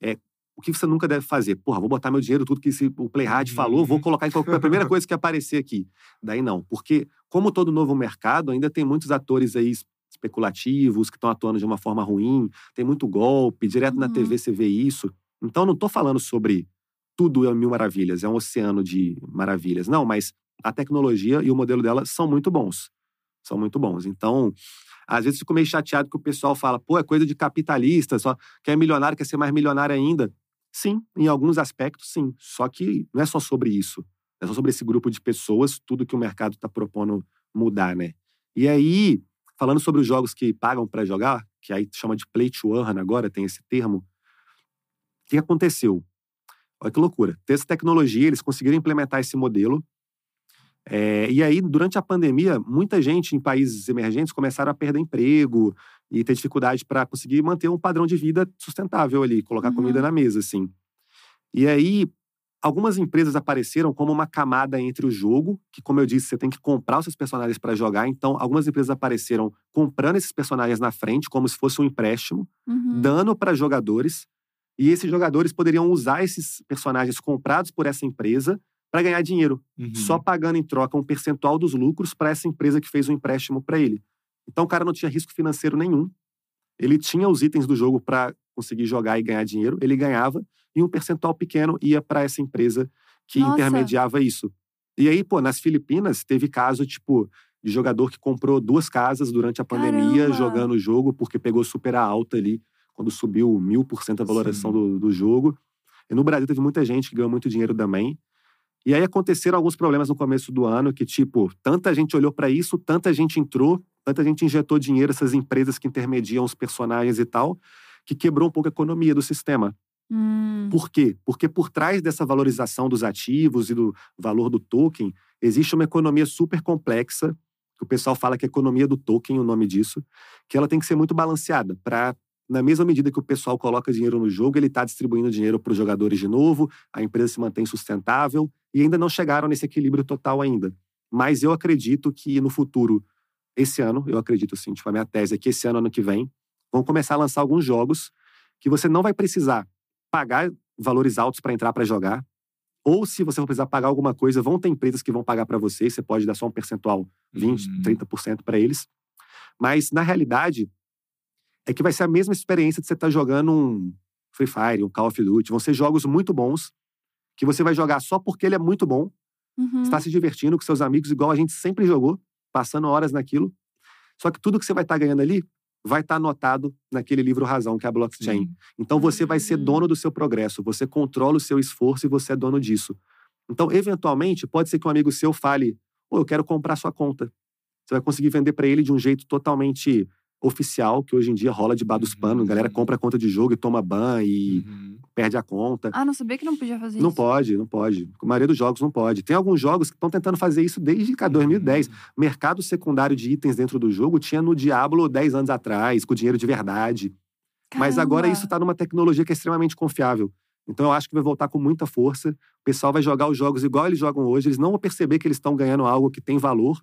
É, o que você nunca deve fazer? Porra, vou botar meu dinheiro, tudo que esse, o Playhard falou, vou Uhum. colocar em qualquer a primeira (laughs) coisa que aparecer aqui. Daí não, porque como todo novo mercado, ainda tem muitos atores aí especulativos que estão atuando de uma forma ruim, tem muito golpe, direto na Uhum. TV você vê isso. Então não estou falando sobre tudo é mil maravilhas, é um oceano de maravilhas. Não, mas a tecnologia e o modelo dela são muito bons. São muito bons. Então, às vezes fico meio chateado que o pessoal fala, pô, é coisa de capitalista, só quer milionário, quer ser mais milionário ainda. Sim, em alguns aspectos, sim. Só que não é só sobre isso. É só sobre esse grupo de pessoas, tudo que o mercado está propondo mudar, né? E aí, falando sobre os jogos que pagam para jogar, que aí chama de play to earn agora, tem esse termo. O que aconteceu? Olha que loucura. Ter essa tecnologia, eles conseguiram implementar esse modelo. É, e aí, durante a pandemia, muita gente em países emergentes começaram a perder emprego e ter dificuldade para conseguir manter um padrão de vida sustentável ali, colocar Uhum. comida na mesa, assim. E aí, algumas empresas apareceram como uma camada entre o jogo, que, como eu disse, você tem que comprar os seus personagens para jogar. Então, algumas empresas apareceram comprando esses personagens na frente, como se fosse um empréstimo, Uhum. dando para jogadores. E esses jogadores poderiam usar esses personagens comprados por essa empresa para ganhar dinheiro, Uhum. só pagando em troca um percentual dos lucros para essa empresa que fez o empréstimo para ele. Então, o cara não tinha risco financeiro nenhum. Ele tinha os itens do jogo para conseguir jogar e ganhar dinheiro, ele ganhava, e um percentual pequeno ia para essa empresa que Nossa. intermediava isso. E aí, pô, nas Filipinas, teve caso, tipo, de jogador que comprou duas casas durante a pandemia Caramba! jogando o jogo, porque pegou super alta ali, quando subiu mil por cento a valoração do, do jogo. E no Brasil teve muita gente que ganhou muito dinheiro também. E aí aconteceram alguns problemas no começo do ano, que, tipo, tanta gente olhou para isso, tanta gente entrou, tanta gente injetou dinheiro, essas empresas que intermediam os personagens e tal, que quebrou um pouco a economia do sistema. Hum. Por quê? Porque por trás dessa valorização dos ativos e do valor do token, existe uma economia super complexa, que o pessoal fala que é economia do token, o nome disso, que ela tem que ser muito balanceada para na mesma medida que o pessoal coloca dinheiro no jogo, ele está distribuindo dinheiro para os jogadores de novo, a empresa se mantém sustentável e ainda não chegaram nesse equilíbrio total ainda. Mas eu acredito que no futuro, esse ano, eu acredito assim, tipo, a minha tese é que esse ano, ano que vem, vão começar a lançar alguns jogos que você não vai precisar pagar valores altos para entrar para jogar. Ou se você for precisar pagar alguma coisa, vão ter empresas que vão pagar para você, você pode dar só um percentual, 20, Uhum. 30% para eles. Mas na realidade, é que vai ser a mesma experiência de você estar jogando um Free Fire, um Call of Duty. Vão ser jogos muito bons, que você vai jogar só porque ele é muito bom, Uhum. está se divertindo com seus amigos, igual a gente sempre jogou, passando horas naquilo. Só que tudo que você vai estar ganhando ali vai estar anotado naquele livro razão, que é a blockchain. Sim. Então você vai ser dono do seu progresso, você controla o seu esforço e você é dono disso. Então, eventualmente, pode ser que um amigo seu fale: Pô, eu quero comprar sua conta. Você vai conseguir vender para ele de um jeito totalmente oficial, que hoje em dia rola debaixo dos panos. A galera Uhum. compra conta de jogo e toma ban e Uhum. Perde a conta. Ah, não sabia que não podia fazer Não isso. pode, não pode. A maioria dos jogos não pode. Tem alguns jogos que estão tentando fazer isso desde cara, 2010. Mercado secundário de itens dentro do jogo tinha no Diablo 10 anos atrás, com dinheiro de verdade. Mas agora Caramba. isso está numa tecnologia que é extremamente confiável. Então eu acho que vai voltar com muita força. O pessoal vai jogar os jogos igual eles jogam hoje. Eles não vão perceber que eles estão ganhando algo que tem valor.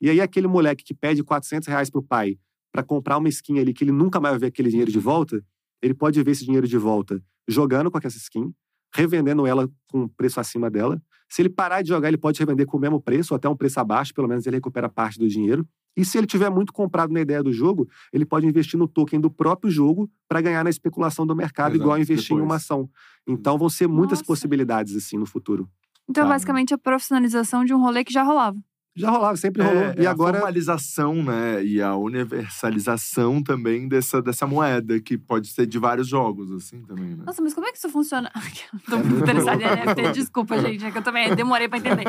E aí aquele moleque que pede 400 reais pro pai para comprar uma skin ali que ele nunca mais vai ver aquele dinheiro de volta, ele pode ver esse dinheiro de volta jogando com essa skin, revendendo ela com um preço acima dela. Se ele parar de jogar, ele pode revender com o mesmo preço, ou até um preço abaixo, pelo menos ele recupera parte do dinheiro. E se ele tiver muito comprado na ideia do jogo, ele pode investir no token do próprio jogo para ganhar na especulação do mercado, Exato, igual investir em uma depois. ação. Então vão ser muitas Nossa. possibilidades assim no futuro. Então, Tá. basicamente, a profissionalização de um rolê que já rolava. Já rolava, sempre rolou. É, e é agora. a formalização, né? E a universalização também dessa, dessa moeda, que pode ser de vários jogos, assim, também, né? Nossa, mas como é que isso funciona? (laughs) tô (laughs) muito interessada em NFT. Desculpa, gente. É que eu também demorei pra entender.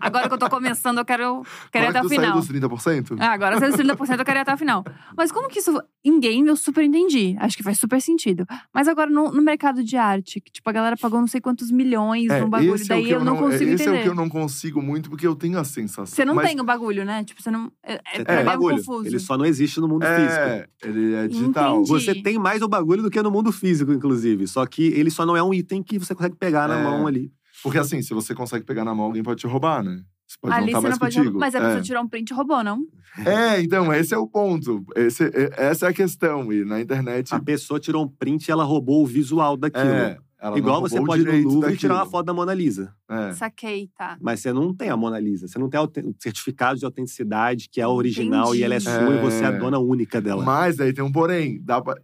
Agora que eu tô começando, eu quero, quero ir até o final. saiu dos 30%? Ah, agora saiu dos 30%, eu quero ir até o final. Mas como que isso. Em game, eu super entendi. Acho que faz super sentido. Mas agora, no, no mercado de arte, que, tipo, a galera pagou não sei quantos milhões É, num bagulho. esse é Daí que eu não consigo Esse entender. é o que eu não consigo muito, porque eu tenho a sensação. Você não Mas tem o bagulho, né? Tipo, você não. É, é, Você é um bagulho. confuso. Ele só não existe no mundo físico. É, ele é digital. Entendi. Você tem mais o bagulho do que no mundo físico, inclusive. Só que ele só não é um item que você consegue pegar na É. mão ali. Porque assim, se você consegue pegar na mão, alguém pode te roubar, né? Você pode Ali não você mais não pode. contigo. Mas a pessoa é. tirar um print e roubou, não? É, então, esse é o ponto. Esse, é- essa é a questão. E na internet. A pessoa tirou um print e ela roubou o visual daquilo. é, ela Igual você pode ir no Louvre e tirar uma daquilo. foto da Mona Lisa. É. Saquei, tá. Mas você não tem a Mona Lisa. Você não tem o certificado de autenticidade, que é a original e ela é Entendi. sua e você é a É. dona única dela. Mas aí tem um porém. Dá pra...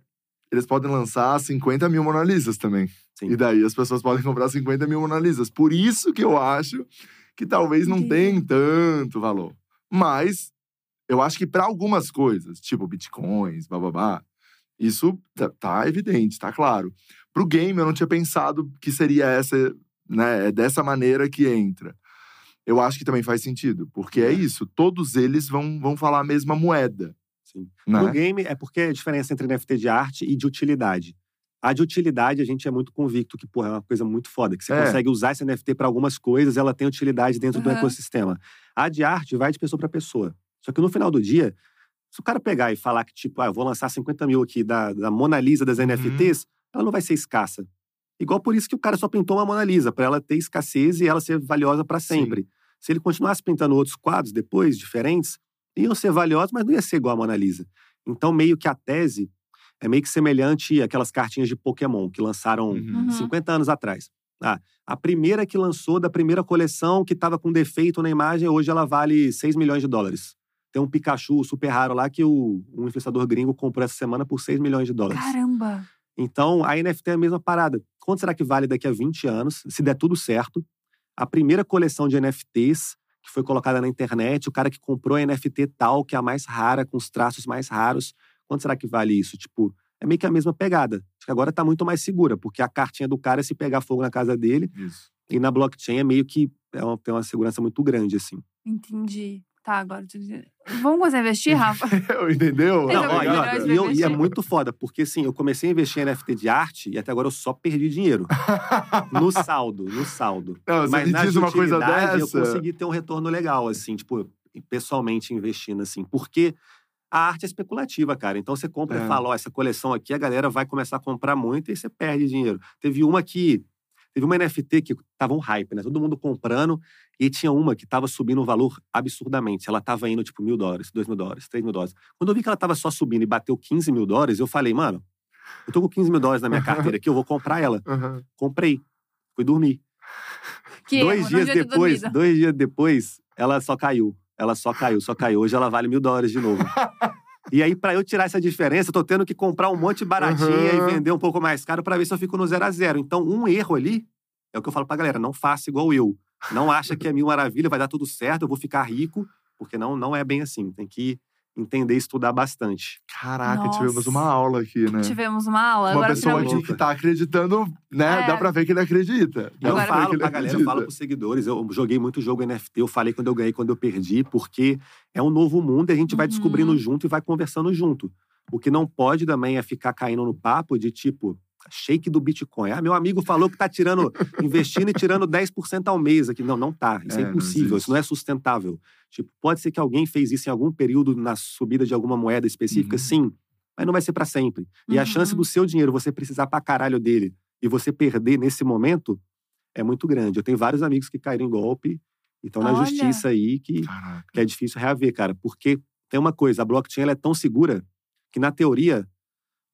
Eles podem lançar 50 mil Mona Lisas também. Sim. E daí as pessoas podem comprar 50 mil Mona Lisas. Por isso que eu acho que talvez não Entendi. tenha tanto valor. Mas eu acho que para algumas coisas, tipo bitcoins, bababá, isso tá, tá evidente, tá claro. Pro game, eu não tinha pensado que seria essa, né, é dessa maneira que entra. Eu acho que também faz sentido, porque é isso, todos eles vão, vão falar a mesma moeda. Sim. Né? No game é porque a diferença entre NFT de arte e de utilidade. A de utilidade, a gente é muito convicto que, porra, é uma coisa muito foda. Que você É. consegue usar esse NFT para algumas coisas, ela tem utilidade dentro do ecossistema. A de arte vai de pessoa para pessoa. Só que no final do dia, se o cara pegar e falar que, tipo, ah, eu vou lançar 50 mil aqui da, da Mona Lisa das NFTs, ela não vai ser escassa. Igual por isso que o cara só pintou uma Mona Lisa, para ela ter escassez e ela ser valiosa para sempre. Se ele continuasse pintando outros quadros depois, diferentes, iam ser valiosos, mas não ia ser igual a Mona Lisa. Então, meio que a tese é meio que semelhante àquelas cartinhas de Pokémon que lançaram. Uhum. 50 anos atrás. Ah, a primeira que lançou da primeira coleção que estava com defeito na imagem, hoje ela vale 6 milhões de dólares. Tem um Pikachu super raro lá que o, um influenciador gringo comprou essa semana por 6 milhões de dólares. Caramba. Então, a NFT é a mesma parada. Quanto será que vale daqui a 20 anos, se der tudo certo? A primeira coleção de NFTs que foi colocada na internet, o cara que comprou a NFT tal, que é a mais rara, com os traços mais raros, quanto será que vale isso? Tipo, é meio que a mesma pegada. Acho que agora tá muito mais segura, porque a cartinha do cara é se pegar fogo na casa dele, Isso. e na blockchain é meio que é uma, tem uma segurança muito grande, assim. Entendi. Tá, agora. Vamos começar a investir, Rafa? (laughs) Entendeu? É Não, o ó, melhor e, eu- e é muito foda, porque assim, eu comecei a investir em NFT de arte e até agora eu só perdi dinheiro. no (laughs) saldo, no saldo. Não, Mas na diz uma coisa dessa. eu consegui ter um retorno legal, assim, tipo, pessoalmente investindo, assim. Porque a arte é especulativa, cara. Então você compra É. e fala, ó, essa coleção aqui, a galera vai começar a comprar muito e você perde dinheiro. Teve uma que... Teve uma NFT que tava um hype, né? Todo mundo comprando. E tinha uma que tava subindo um valor absurdamente. Ela tava indo, tipo, mil dólares, dois mil dólares, três mil dólares. Quando eu vi que ela tava só subindo e bateu 15 mil dólares, eu falei, mano, eu tô com 15 mil dólares na minha carteira aqui, eu vou comprar ela. (laughs) Aham. Comprei. Fui dormir Que dois erro, dias depois, dois dias depois, ela só caiu. Ela só caiu, só caiu. Hoje ela vale mil dólares de novo. (laughs) e aí, pra eu tirar essa diferença, eu tô tendo que comprar um monte baratinha Aham. e vender um pouco mais caro pra ver se eu fico no zero a zero. Então, um erro ali é o que eu falo pra galera: não faça igual eu. Não acha que é mil maravilha, vai dar tudo certo, eu vou ficar rico, porque não, não é bem assim. Tem que entender e estudar bastante. Caraca, Nossa. tivemos uma aula aqui, né? Tivemos uma aula. Uma agora pessoa finalmente. aqui que tá acreditando, né? É. Dá pra ver que ele acredita. Eu Agora- falo pra galera, eu falo pros seguidores, eu joguei muito jogo NFT, eu falei quando eu ganhei, quando eu perdi, porque é um novo mundo e a gente vai Uhum. descobrindo junto e vai conversando junto. O que não pode também é ficar caindo no papo de tipo, shake do Bitcoin. Ah, meu amigo falou que tá tirando, (laughs) investindo e tirando 10% ao mês aqui. Não, não tá. Isso é, É, não impossível, existe. isso não é sustentável. Tipo, pode ser que alguém fez isso em algum período na subida de alguma moeda específica, Uhum. sim, mas não vai ser pra sempre. E a Uhum. chance do seu dinheiro você precisar pra caralho dele e você perder nesse momento é muito grande. Eu tenho vários amigos que caíram em golpe e estão na Olha. justiça aí que, Caraca. que é difícil reaver, cara. Porque tem uma coisa, a blockchain ela é tão segura que, na teoria,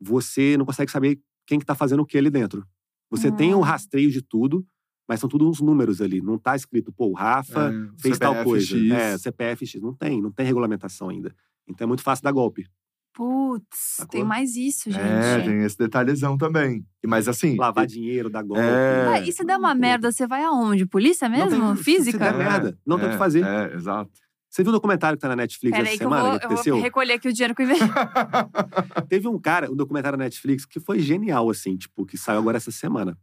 você não consegue saber quem que tá fazendo o que ali dentro. Você tem um Hum. rastreio de tudo, mas são tudo uns números ali. Não tá escrito, pô, o Rafa É, fez tal CPF coisa. X. É, CPF X. Não tem, não tem regulamentação ainda. Então é muito fácil dar golpe. Putz, Sacou? tem mais isso, gente. É, tem esse detalhezão também. Mas assim. Lavar dinheiro, dar golpe. É. Ah, e se der uma merda, você vai aonde? Polícia não mesmo? tem- Se Física? der merda, não tem o que fazer. É, exato. Você viu o documentário que tá na Netflix Peraí essa que eu semana vou, que eu vou aconteceu? recolher aqui o dinheiro que eu investi. (laughs) Teve um cara, um documentário na Netflix que foi genial, assim, tipo, que saiu agora essa semana.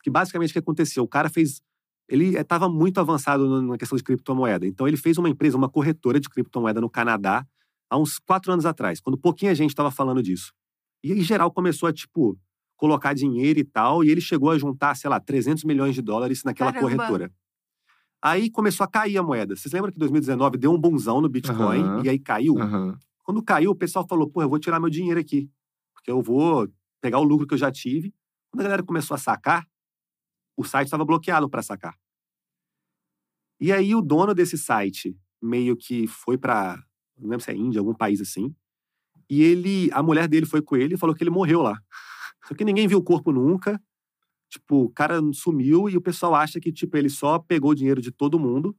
Que basicamente o que aconteceu? O cara fez. Ele estava muito avançado na questão de criptomoeda. Então, ele fez uma empresa, uma corretora de criptomoeda no Canadá, há uns quatro anos atrás, quando pouquinha gente estava falando disso. E aí, geral começou a, tipo, colocar dinheiro e tal, e ele chegou a juntar, sei lá, 300 milhões de dólares naquela Caramba. corretora. Aí começou a cair a moeda. Vocês lembram que 2019 deu um bonzão no Bitcoin Aham. e aí caiu? Aham. Quando caiu, o pessoal falou: pô, eu vou tirar meu dinheiro aqui, porque eu vou pegar o lucro que eu já tive. Quando a galera começou a sacar, o site estava bloqueado para sacar. E aí o dono desse site meio que foi para, não lembro se é Índia, algum país assim. E ele, a mulher dele foi com ele e falou que ele morreu lá. Só que ninguém viu o corpo nunca. Tipo, o cara sumiu e o pessoal acha que tipo ele só pegou o dinheiro de todo mundo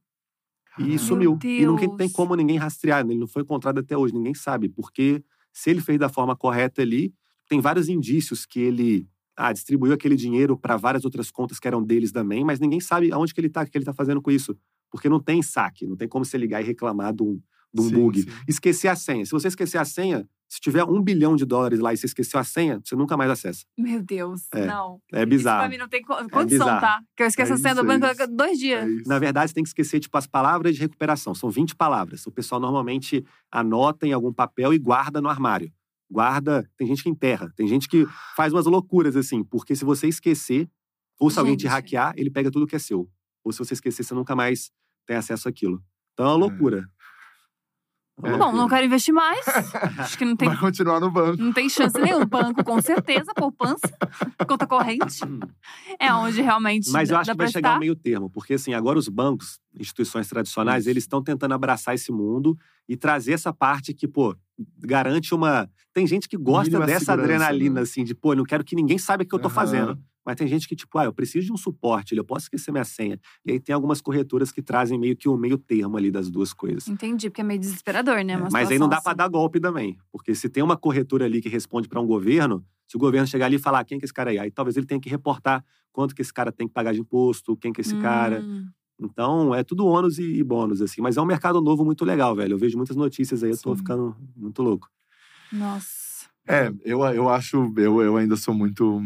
e Meu sumiu. E não tem como ninguém rastrear, ele não foi encontrado até hoje, ninguém sabe, porque se ele fez da forma correta ali, tem vários indícios que ele ah, distribuiu aquele dinheiro para várias outras contas que eram deles também, mas ninguém sabe aonde que ele tá, o que ele tá fazendo com isso, porque não tem saque, não tem como você ligar e reclamar de um, de um Sim, bug. sim. Esquecer a senha. Se você esquecer a senha, se tiver um bilhão de dólares lá e você esqueceu a senha, você nunca mais acessa. Meu Deus, É, não. É Isso bizarro. pra mim não tem co- condição, bizarro. tá? Que eu esqueço É a senha do isso, é banco isso. dois dias. É isso. Na verdade, você tem que esquecer, tipo, as palavras de recuperação. São 20 palavras. O pessoal normalmente anota em algum papel e guarda no armário. Guarda. Tem gente que enterra. Tem gente que faz umas loucuras, assim. Porque se você esquecer, ou se alguém te Gente. hackear, ele pega tudo que é seu. Ou se você esquecer, você nunca mais tem acesso àquilo. Então é uma loucura. Bom, não quero investir mais. Acho que não tem, Vai continuar no banco. não tem chance nenhuma. Banco, com certeza, poupança, (laughs) conta corrente. É onde realmente Mas eu acho dá que vai chegar ao meio termo, porque assim, agora os bancos, instituições tradicionais, eles estão tentando abraçar esse mundo e trazer essa parte que, pô, garante uma. Tem gente que gosta Mínima dessa adrenalina, né? assim, de, pô, eu não quero que ninguém saiba o que eu tô Aham. fazendo. Mas tem gente que, tipo, ah, eu preciso de um suporte, eu posso esquecer minha senha. E aí tem algumas corretoras que trazem meio que o meio termo ali das duas coisas. Entendi, porque é meio desesperador, né? Uma Mas aí não dá situação pra dar golpe também. Porque se tem uma corretora ali que responde para um governo, se o governo chegar ali e falar "Ah, quem que é esse cara aí, aí talvez ele tenha que reportar quanto que esse cara tem que pagar de imposto, quem que é esse assim. cara. Hum, Então, é tudo ônus e, e bônus, assim. Mas é um mercado novo muito legal, velho. Eu vejo muitas notícias aí, eu tô Sim. ficando muito louco. Nossa. É, eu, eu acho. Eu, eu ainda sou muito.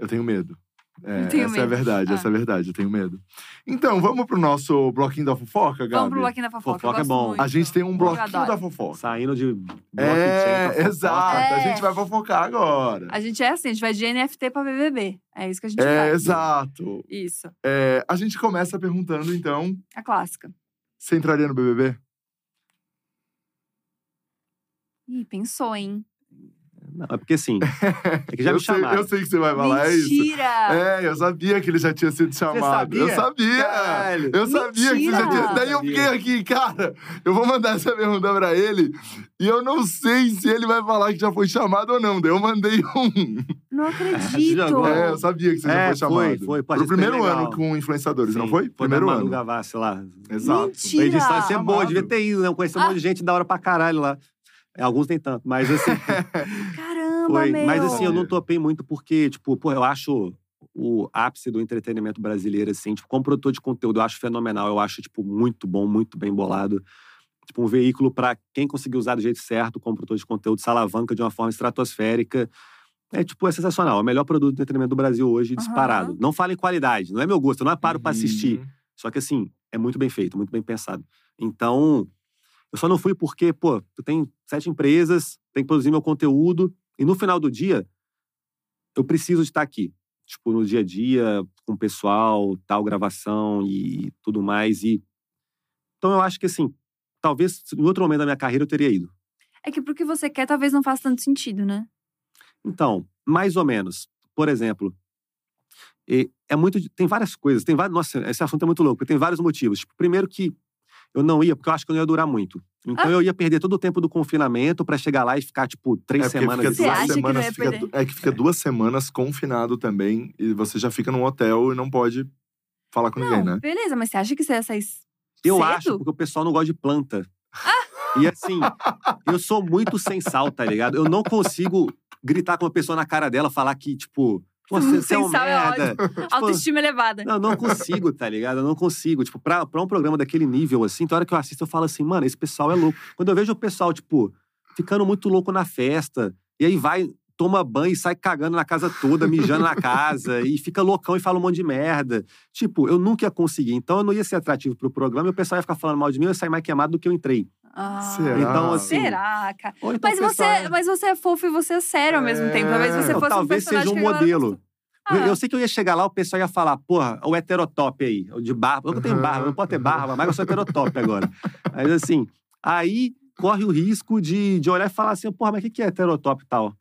Eu tenho medo. É, Eu tenho essa é a medo. verdade, Ah. essa é a verdade, eu tenho medo. Então, vamos pro nosso bloquinho da fofoca, Gabi? Vamos pro bloquinho da fofoca. Fofoca é bom. muito. A gente tem um bloquinho da fofoca. Saindo de É, exato. A É. gente vai fofocar agora. A gente é assim, a gente vai de NFT pra BBB. É isso que a gente É, faz. exato. Isso, É, a gente começa perguntando, então, a clássica. você entraria no BBB? Ih, pensou, hein? Não, é porque assim, é que já (laughs) eu, me sei, chamaram. eu sei que você vai falar, é isso? Mentira! É, eu sabia que ele já tinha sido chamado. sabia? Eu sabia! Caralho. Eu sabia que você já tinha. Mentira! Daí eu fiquei aqui, cara, eu vou mandar essa pergunta pra ele e eu não sei se ele vai falar que já foi chamado ou não. Daí eu mandei (laughs) um. Não acredito! jogou. É, eu sabia que você já É, foi chamado. foi, foi. Pô, Pro primeiro ano com influenciadores, não Sim, foi? Foi Primeiro ano. Gavassi lá. Exato. Mentira! A edição ia ser boa, devia ter ido, né? Eu conheci um monte de gente da hora pra caralho lá. É, Alguns nem tanto, mas assim, (laughs) Caramba, foi. meu! Mas assim, eu não topei muito porque, tipo, pô, eu acho o ápice do entretenimento brasileiro, assim, tipo, como produtor de conteúdo, eu acho fenomenal, eu acho, tipo, muito bom, muito bem bolado. Tipo, um veículo pra quem conseguir usar do jeito certo, como produtor de conteúdo, se alavanca de uma forma estratosférica. É, tipo, é sensacional. É o melhor produto de entretenimento do Brasil hoje, Aham. disparado. Não fala em qualidade, não é meu gosto, eu não paro pra assistir. Uhum. Só que assim, é muito bem feito, muito bem pensado. Então, eu só não fui porque, pô, eu tenho sete empresas, tenho que produzir meu conteúdo, e no final do dia, eu preciso de estar aqui. Tipo, no dia a dia, com o pessoal, tal, gravação e tudo mais. E... Então, eu acho que, assim, talvez em outro momento da minha carreira eu teria ido. É que pro que você quer, talvez não faça tanto sentido, né? Então, mais ou menos. Por exemplo, é muito. Tem várias coisas. Tem vários, nossa, esse assunto é muito louco. Tem vários motivos. Tipo, primeiro que eu não ia, porque eu acho que eu não ia durar muito. Então Ah. eu ia perder todo o tempo do confinamento pra chegar lá e ficar, tipo, três É semanas fica duas que semanas. ia fica é que fica duas semanas confinado também e você já fica num hotel e não pode falar com ninguém, não, né? beleza, mas você acha que você ia sair Eu cedo? acho, porque o pessoal não gosta de planta. E assim, eu sou muito sem sal, tá ligado? Eu não consigo gritar com uma pessoa na cara dela, falar que, tipo, Pô, você, você é um Sem sal é merda. Tipo, Autoestima elevada. Não, eu não consigo, tá ligado? Eu não consigo. Tipo, pra, pra um programa daquele nível, assim, toda hora que eu assisto, eu falo assim, mano, esse pessoal é louco. Quando eu vejo o pessoal, tipo, ficando muito louco na festa, e aí vai, toma banho e sai cagando na casa toda, mijando na casa, e fica loucão e fala um monte de merda. Tipo, eu nunca ia conseguir. Então eu não ia ser atrativo pro programa e o pessoal ia ficar falando mal de mim, eu ia sair mais queimado do que eu entrei. Ah, Será? Então, assim, Será, cara? Ou então Mas o você, é- mas você é fofo e você é sério ao mesmo É. tempo. Talvez você Não, fosse talvez um personagem seja um que a galera modelo. Eu- Ah. Eu sei que eu ia chegar lá, o pessoal ia falar, porra, o heterotop aí, o de barba. Eu não tenho barba, não pode ter barba, mas eu sou heterotop agora. (laughs) Mas assim, aí corre o risco de, de olhar e falar assim, porra, mas o que que é heterotop e tal?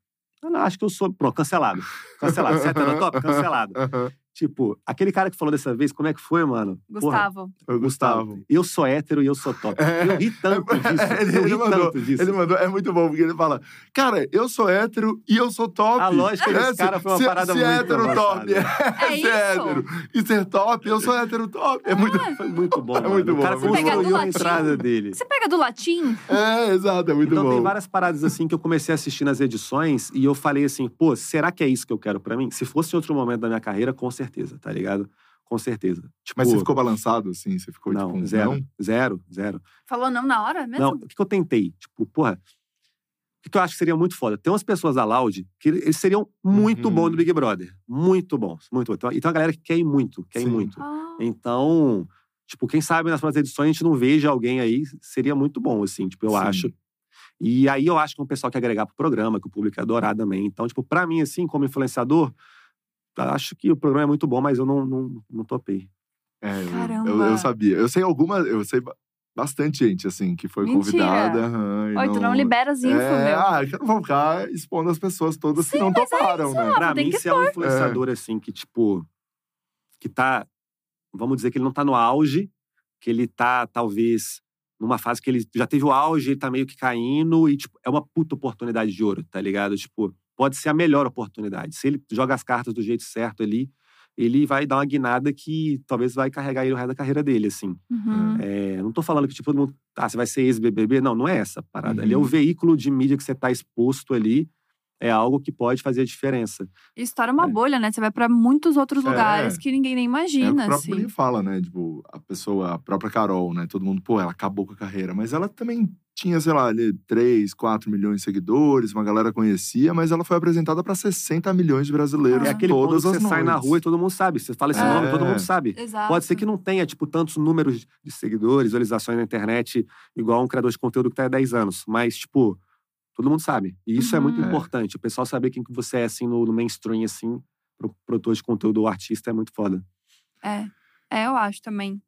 Eu não, acho que eu sou. Pronto, cancelado. Cancelado. Você é heterotop? (laughs) Cancelado. Aham. Tipo, aquele cara que falou dessa vez, como é que foi, mano? Porra, Gustavo. O Gustavo. Eu sou hétero e eu sou top. É. Eu ri tanto (laughs) disso. ele, eu ri ele mandou, tanto disso. ele mandou, é muito bom, porque ele fala, cara, eu sou hétero e eu sou top. A lógica desse É, cara foi uma se, parada se muito hétero top é, É ser isso? hétero e ser top, eu sou hétero top. É muito... Foi muito bom. (laughs) É mano. muito o cara bom, é muito construiu a entrada dele. Você pega do latim? É, exato, é muito Então bom. tem várias paradas assim que eu comecei a assistir nas edições e eu falei assim, pô, será que é isso que eu quero pra mim? Se fosse outro momento da minha carreira, com certeza, tá ligado? Com certeza. Tipo, Mas você ficou balançado, assim? Você ficou, não, tipo, zero, não? zero, zero. Falou não na hora mesmo? Não, o que que eu tentei? Tipo, porra, o que que eu acho que seria muito foda? Tem umas pessoas da Loud que eles seriam muito Uhum. bons no Big Brother. Muito bons, muito bons. Então, e tem uma galera que quer ir muito, quer ir Sim. muito. Ah. Então, tipo, quem sabe nas próximas edições a gente não veja alguém aí, seria muito bom, assim, tipo, eu Sim. acho. E aí eu acho que é um pessoal que agregar pro programa, que o público ia adorar também. Então, tipo, pra mim, assim, como influenciador, acho que o programa é muito bom, mas eu não, não, não topei. É, eu- Caramba. eu, eu sabia. Eu sei alguma, eu sei ba- bastante gente, assim, que foi Mentira. convidada. e Oi, tu não libera as info, é, meu. Ah, que eu não vou ficar expondo as pessoas todas que Sim, não mas é toparam, né? Pra mim, que se é um influenciador, assim, que, tipo, que tá. Vamos dizer que ele não tá no auge, que ele tá, talvez, numa fase que ele já teve o auge, ele tá meio que caindo, e, tipo, é uma puta oportunidade de ouro, tá ligado? Tipo, pode ser a melhor oportunidade. Se ele joga as cartas do jeito certo ali, ele vai dar uma guinada que talvez vai carregar ele o resto da carreira dele, assim. Uhum. É, não tô falando que, tipo, todo mundo. Ah, você vai ser ex-BBB. Não, não é essa parada. Ali é o Uhum. veículo de mídia que você tá exposto ali. É algo que pode fazer a diferença. E estoura uma É. bolha, né? Você vai pra muitos outros É. lugares que ninguém nem É imagina, que o próprio assim. Fala, né? Tipo, a pessoa, a própria Carol, né? Todo mundo, pô, ela acabou com a carreira. Mas ela também tinha, sei lá, ali, 3, 4 milhões de seguidores, uma galera conhecia, mas ela foi apresentada pra 60 milhões de brasileiros É aquele ponto todas que as você sai na rua e todo mundo sabe. Você fala esse É. nome, todo mundo sabe. Exato. Pode ser que não tenha, tipo, tantos números de seguidores, visualizações na internet, igual um criador de conteúdo que tá há 10 anos. Mas, tipo, todo mundo sabe. E isso é muito Uhum. É. importante. O pessoal saber quem que você é, assim, no, no mainstream, assim, pro produtor de conteúdo ou artista é muito foda. É. É, eu acho também.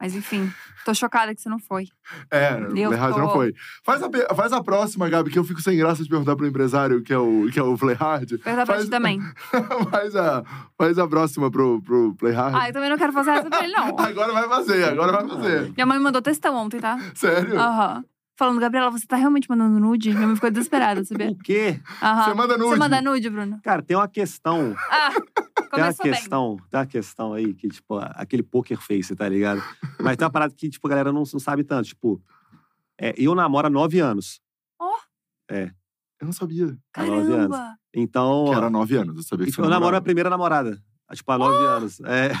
Mas enfim, tô chocada que você não foi. É, Eu o Playhard não tô- foi. Faz a, faz a próxima, Gabi, que eu fico sem graça de perguntar pro empresário, que é o, que é o Playhard. Pergunta pra Faz- ti também. (laughs) faz, a, faz a próxima pro, pro Playhard. Ah, eu também não quero fazer essa pra ele, não. (laughs) Agora vai fazer, agora vai fazer. Minha mãe me mandou textão ontem, tá? Sério? Aham. Falando, Gabriela, você tá realmente mandando nude? Minha mãe ficou desesperada, (laughs) sabia? O quê? Aham. Você manda nude? Você manda nude, Bruno? Cara, tem uma questão. Ah, Tem uma bem. questão, tem uma questão aí que, tipo, aquele poker face, tá ligado? Mas tem uma parada que, tipo, a galera não, não sabe tanto. Tipo, é, eu namoro há nove anos. Eu não sabia. Há nove anos. Caramba! Então, Que era nove anos, eu sabia que eu você namoro a namorava. primeira namorada. Tipo, há nove anos. É,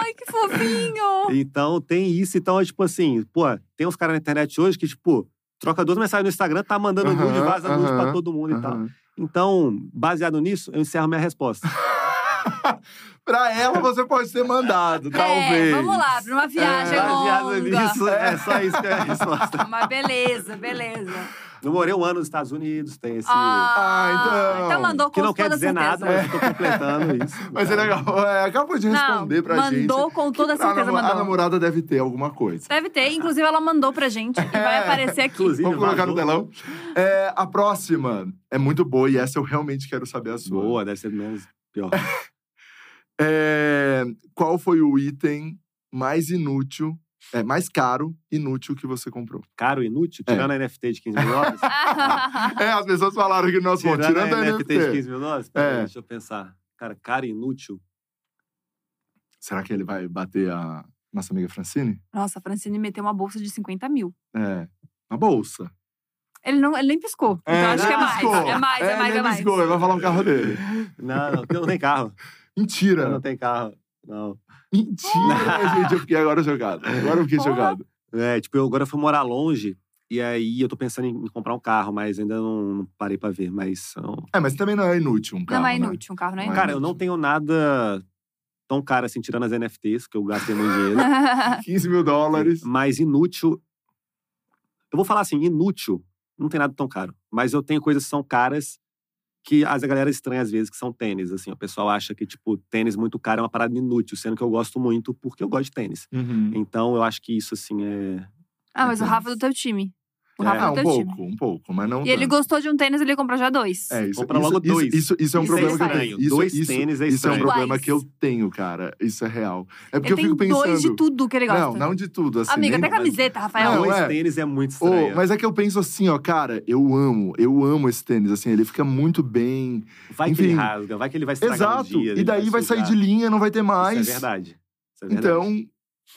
Ai, que fofinho! (laughs) então, tem isso. Então, é tipo assim, pô, tem uns caras na internet hoje que, tipo, troca duas mensagens no Instagram, tá mandando nude, Aham, vaza nude pra todo mundo e tal. Então, baseado nisso, eu encerro minha resposta. (laughs) pra ela você pode ter mandado, talvez. É, vamos lá, pra uma viagem É, baseado longa. nisso, é só isso que é a resposta. (laughs) Mas beleza, beleza. Eu morei um ano nos Estados Unidos, tem esse. Ah, então. Então mandou com que não quer dizer certeza. nada, mas eu tô completando isso. Mas é legal. É, acabou de responder não, pra mandou gente. com toda A certeza, namo- A mandou. namorada deve ter alguma coisa. Deve ter, inclusive ela mandou pra gente e vai É, aparecer aqui. inclusive. Vamos colocar no vazou. telão. É, a próxima é muito boa e essa eu realmente quero saber a sua. Boa, deve ser menos pior. (laughs) É, qual foi o item mais inútil, é, mais caro, inútil que você comprou? Caro, inútil, É. tirando a NFT de 15 mil dólares. (laughs) É, as pessoas falaram nosso ponto, tirando, tirando a a NFT de NFT. 15 mil dólares? Pera aí, É. Deixa eu pensar. Cara, caro e inútil. Será que ele vai bater a nossa amiga Francine? Nossa, a Francine meteu uma bolsa de 50 mil. É, uma bolsa. Ele, não, ele nem piscou. Então acho que é mais. piscou. É mais, é, mais, nem é mais. piscou, ele vai falar o carro dele. Não, não, eu não tem carro. Eu Mentira. não tem carro. Não. (laughs) Mentira, (laughs) gente. Eu fiquei agora jogado. Agora eu fiquei Porra. jogado. É, tipo, eu agora fui morar longe. E aí eu tô pensando em, em comprar um carro, mas ainda não, não parei pra ver. Mas. não. É, mas também não é inútil um carro. Não é né? inútil, um carro não é Não é inútil. Cara, eu não tenho nada tão caro assim, tirando as NFTs, que eu gastei muito dinheiro. (laughs) 15 mil dólares. Mas inútil. Eu vou falar assim, inútil, não tem nada tão caro. Mas eu tenho coisas que são caras que as a galera estranha às vezes, que são tênis. Assim, o pessoal acha que, tipo, tênis muito caro é uma parada inútil, sendo que eu gosto muito porque eu gosto de tênis. Uhum. Então eu acho que isso, assim, é. ah, mas o Rafa é do teu time. O É. Rafa é, Ah, um teu pouco, time. um pouco, mas não E ele tanto. gostou de um tênis, ele comprou já dois. É, isso, Compra isso, logo dois. Isso, isso é um Isso problema é que eu tenho. estranho. Isso, Dois isso, tênis é Isso é um problema que eu tenho, cara. Isso é real. É porque ele eu fico tem pensando. dois de tudo que ele gosta. Não, não de tudo. Assim, Amiga, nem- até camiseta, Rafael. Não, dois é. tênis é muito estranho. mas é que eu penso assim, ó, cara, eu amo, eu amo esse tênis, assim, ele fica muito bem. Vai que ele enfim. rasga, vai que ele vai estragar Exato. um dia. e ele daí vai sair sujar. de linha, não vai ter mais. Isso é verdade. Isso é verdade. Então,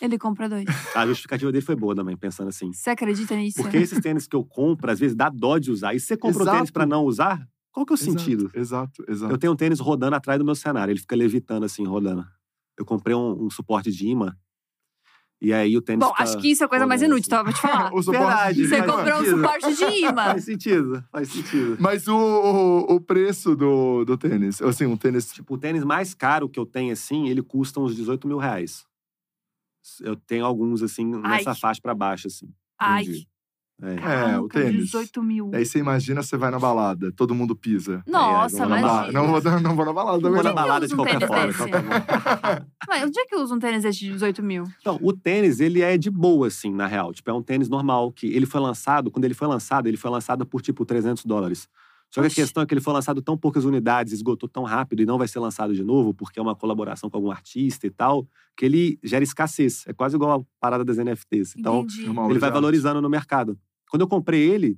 Ele compra dois. (laughs) A justificativa dele foi boa também, pensando assim. Você acredita nisso? Porque esses tênis que eu compro, às vezes dá dó de usar. E você compra um tênis pra não usar, qual que é o exato, sentido? Exato, exato. Eu tenho um tênis rodando atrás do meu cenário, ele fica levitando assim, rodando. Eu comprei um, um suporte de imã. E aí o tênis Bom, fica acho que isso é coisa mais inútil, assim. eu vou te falar. (laughs) O suporte Verdade, de Você comprou um suporte de imã. (laughs) Faz sentido, faz sentido. Mas o, o, o preço do, do tênis, assim, um tênis. Tipo, o tênis mais caro que eu tenho, assim, ele custa uns 18 mil reais. Eu tenho alguns, assim, nessa Ai. faixa pra baixo, assim. Ai, Entendi. É. É, o tênis. 18 mil. Aí você imagina, você vai na balada, todo mundo pisa. Nossa, É, não vou na. Não vou, não vou na balada Não também, vou na não. balada de usa um qualquer tênis forma. desse? (laughs) Mas onde é que usa um tênis desse de 18 mil? Então, o tênis, ele é de boa, assim, na real. Tipo, é um tênis normal, que ele foi lançado, quando ele foi lançado, ele foi lançado por, tipo, 300 dólares. Só que a questão é que ele foi lançado tão poucas unidades, esgotou tão rápido e não vai ser lançado de novo, porque é uma colaboração com algum artista e tal, que ele gera escassez. É quase igual a parada das NFTs. Então, Entendi. É ele vai valorizando no mercado. Quando eu comprei ele,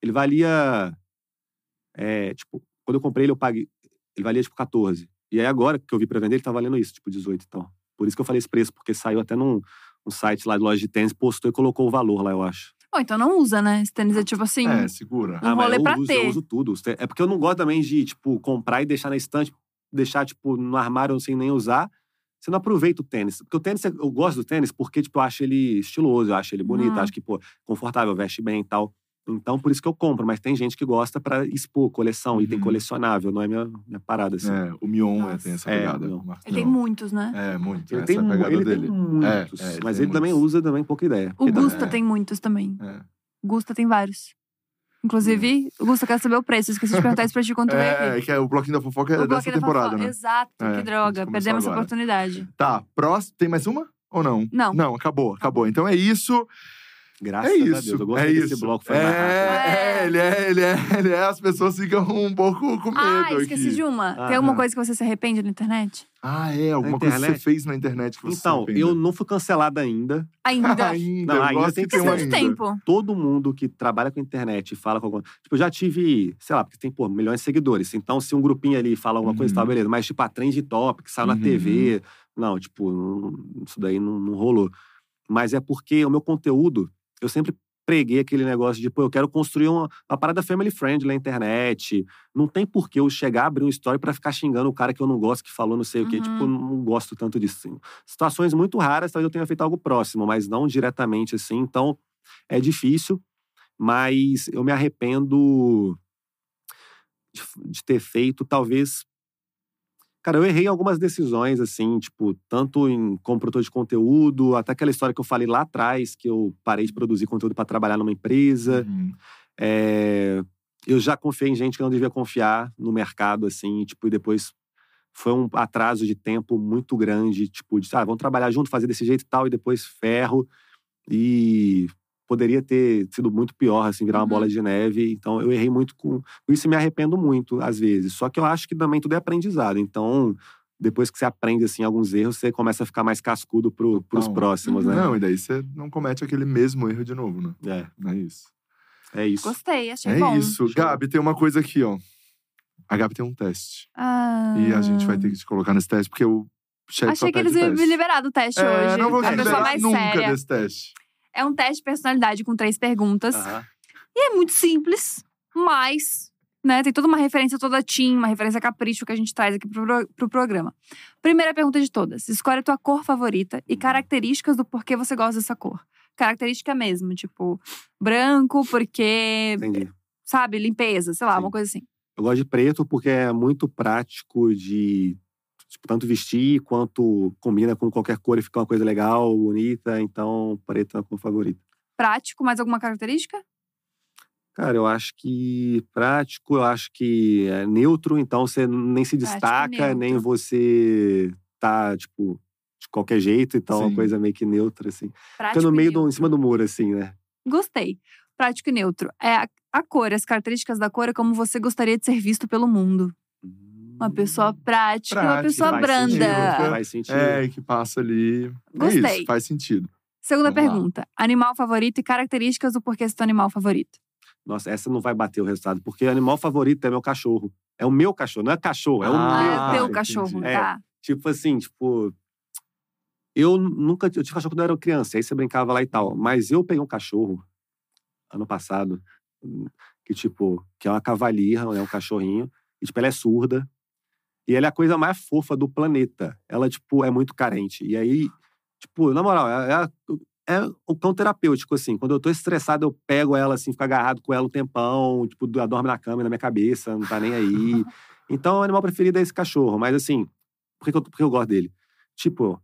ele valia. é, tipo, quando eu comprei ele, eu paguei. Ele valia tipo 14. E aí agora que eu vi pra vender, ele tá valendo isso, tipo 18 e tal. Por isso que eu falei esse preço, porque saiu até num, num site lá de loja de tênis, postou e colocou o valor lá, eu acho. Bom, então não usa, né? Esse tênis é tipo assim. É, segura. Um rolê eu pra uso, ter. eu uso tudo. É porque eu não gosto também de, tipo, comprar e deixar na estante, deixar, tipo, no armário sem nem usar. Você não aproveita o tênis. Porque o tênis, eu gosto do tênis porque, tipo, eu acho ele estiloso, eu acho ele bonito, Hum. acho que, pô, confortável, veste bem e tal. Então, por isso que eu compro. Mas tem gente que gosta pra expor coleção, item Uhum. colecionável. Não é minha, minha parada, assim. É, o Mion é, tem essa É, pegada. Marcos Ele tem muitos, né? É, muito. Ele essa tem, é ele dele. tem muitos. É, é, mas tem ele também muitos. usa também pouca ideia. O Gusta é. tem muitos também. É. O Gusta tem vários. Inclusive, o Gusta quer saber o preço. Esqueci de perguntar isso pra ti quando tu veio É, aqui. que é o bloquinho da fofoca é O dessa bloquinho da temporada, né? Exato, É, que droga. Perdemos essa agora. oportunidade. Tá, próximo. Tem mais uma? Ou não? Não. Não, acabou, acabou. Então é isso. Graças é a isso. Deus. Eu é gostei desse isso. bloco, foi é, é, ele é, ele é, ele é. As pessoas ficam um pouco com medo Ah, esqueci aqui. de uma. Tem Aham. alguma coisa que você se arrepende na internet? Ah, é. Alguma coisa que você fez na internet que você Então, eu não fui cancelado ainda. Ainda. (laughs) ainda. Não, ainda tem que tem um de ainda. tempo. todo mundo que trabalha com internet e fala com alguma. Tipo, eu já tive, sei lá, porque tem, pô, milhões de seguidores. Então, se um grupinho ali fala alguma coisa, Uhum. tá, beleza. Mas, tipo, a trend top, que saiu na Uhum. TV. Não, tipo, não- isso daí não, não rolou. Mas é porque o meu conteúdo, eu sempre preguei aquele negócio de, pô, eu quero construir uma, uma parada family friend na internet. Não tem por que eu chegar, abrir um story pra ficar xingando o cara que eu não gosto, que falou não sei o quê. Uhum. Tipo, eu não gosto tanto disso. assim. Situações muito raras, talvez eu tenha feito algo próximo, mas não diretamente assim. Então, é difícil, mas eu me arrependo de, de ter feito, talvez. Cara, eu errei algumas decisões, assim, tipo, tanto em como produtor de conteúdo, até aquela história que eu falei lá atrás, que eu parei de produzir conteúdo para trabalhar numa empresa. Uhum. É, eu já confiei em gente que não devia confiar no mercado, assim, tipo, e depois foi um atraso de tempo muito grande, tipo, de, ah, vamos trabalhar junto, fazer desse jeito e tal, e depois ferro. E poderia ter sido muito pior, assim, virar uma Uhum. bola de neve. Então, eu errei muito com isso e me arrependo muito, às vezes. Só que eu acho que também tudo é aprendizado. Então, depois que você aprende, assim, alguns erros, você começa a ficar mais cascudo pro, pros próximos, né? Não, e daí você não comete aquele mesmo erro de novo, né? É, Não é isso. é isso. Gostei, achei É bom. isso. Show. Gabi, tem uma coisa aqui, ó. A Gabi tem um teste. Ah. E a gente vai ter que te colocar nesse teste, porque o chefe Achei só que eles iam me teste. liberar do teste É, hoje. não vou te a pessoa liberar mais nunca séria. desse teste. É um teste de personalidade com três perguntas. Aham. E é muito simples, mas né, tem toda uma referência toda Tim, uma referência capricho que a gente traz aqui pro, pro- pro programa. Primeira pergunta de todas: escolhe a tua cor favorita e características do porquê você gosta dessa cor. Característica mesmo, tipo, branco, porque, Entendi. sabe, limpeza, sei lá, Sim. uma coisa assim. Eu gosto de preto porque é muito prático de tipo, tanto vestir quanto combina com qualquer cor e fica uma coisa legal, bonita. Então, preto é a cor favorita. Prático, mais alguma característica? Cara, eu acho que prático, eu acho que é neutro, então você nem se Prático e destaca, nem neutro. você tá, tipo, de qualquer jeito, então é uma coisa meio que neutra, assim. Prático Fica no meio, do, em cima do muro, assim, né? Gostei. Prático e neutro. É a, a cor, as características da cor é como você gostaria de ser visto pelo mundo. Uma pessoa prática, e uma Prática, pessoa Faz branda. sentido, Faz sentido. É, que passa ali. É Gostei. isso, faz sentido. Segunda Vamos lá. pergunta: animal favorito e características do porquê esse teu animal favorito. Nossa, essa não vai bater o resultado, porque animal favorito é meu cachorro. É o meu cachorro, não é cachorro, é o Ah, meu. Ah, é o teu entendi. cachorro, É. tá? Tipo assim, tipo. Eu nunca. Eu tive cachorro quando eu era criança, aí você brincava lá e tal. Mas eu peguei um cachorro ano passado, que, tipo, que é uma cavalirra, é um cachorrinho, e, tipo, ela é surda. E ela é a coisa mais fofa do planeta. Ela, tipo, é muito carente. E aí, tipo, na moral, é, é, é o cão terapêutico, assim. Quando eu tô estressado, eu pego ela, assim, fico agarrado com ela um tempão, tipo, ela dorme na cama, na minha cabeça, não tá nem aí. (laughs) Então, o animal preferido é esse cachorro. Mas, assim, por que, que eu, por que eu gosto dele? Tipo,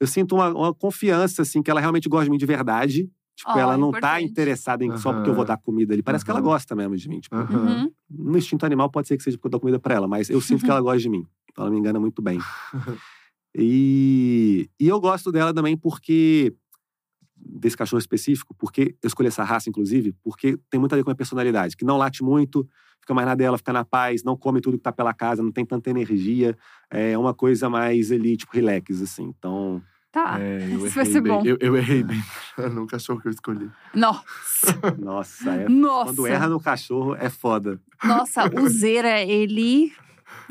eu sinto uma, uma confiança, assim, que ela realmente gosta de mim de verdade. Tipo, Ó, ela não tá importante. interessada em só porque eu vou dar comida ali. Parece que ela gosta mesmo de mim. Tipo. Uhum. no instinto animal pode ser que seja porque eu dou comida pra ela, mas eu sinto que ela (laughs) gosta de mim. Então ela me engana muito bem. (laughs) E, e eu gosto dela também porque desse cachorro específico, porque eu escolhi essa raça, inclusive, porque tem muito a ver com a minha personalidade, que não late muito, fica mais na dela, fica na paz, não come tudo que tá pela casa, não tem tanta energia. É uma coisa mais ali, tipo, relax, assim. Então, Tá. É, eu (laughs) Isso vai ser bem. bom. Eu, eu errei bem (laughs) no cachorro que eu escolhi. Nossa. (laughs) nossa, é, Nossa. quando erra no cachorro é foda. Nossa, o Zera, ele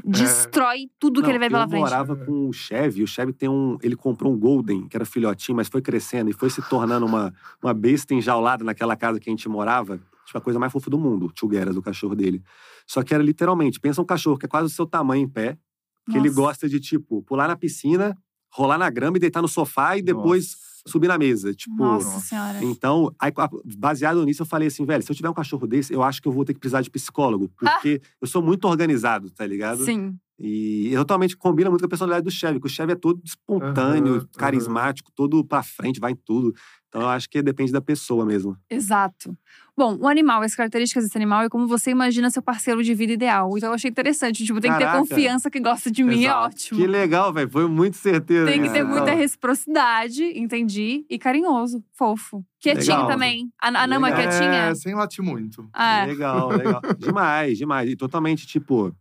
destrói tudo que Não, ele vê pela eu frente. morava com o Chevy. O Chevy tem um. Ele comprou um Golden, que era filhotinho, mas foi crescendo e foi se tornando uma, uma besta enjaulada naquela casa que a gente morava. Tipo, a coisa mais fofa do mundo, o Tchugueras, o cachorro dele. Só que era literalmente, pensa um cachorro que é quase o seu tamanho em pé, que ele Nossa. gosta de, tipo, pular na piscina, rolar na grama e deitar no sofá e depois Nossa. subir na mesa. Tipo. Nossa senhora. Então, aí, baseado nisso, eu falei assim, velho, se eu tiver um cachorro desse, eu acho que eu vou ter que precisar de psicólogo. (laughs) Porque eu sou muito organizado, tá ligado? Sim. E totalmente combina muito com a personalidade do Chevy, que o Chevy é todo espontâneo, aham. carismático, todo pra frente, vai em tudo. Então eu acho que depende da pessoa mesmo. Exato. Bom, o animal, as características desse animal é como você imagina seu parceiro de vida ideal. Então eu achei interessante. Tipo, tem que ter Caraca. confiança que gosta de mim, é Exato. ótimo. Que legal, velho. Foi muito certeiro. Tem que ter É. muita reciprocidade, entendi. E carinhoso, fofo. Quietinho Legal. também. A, a Nama é quietinha? É, sem latir muito. Ah, Legal, legal. (laughs) demais, demais. E totalmente, tipo.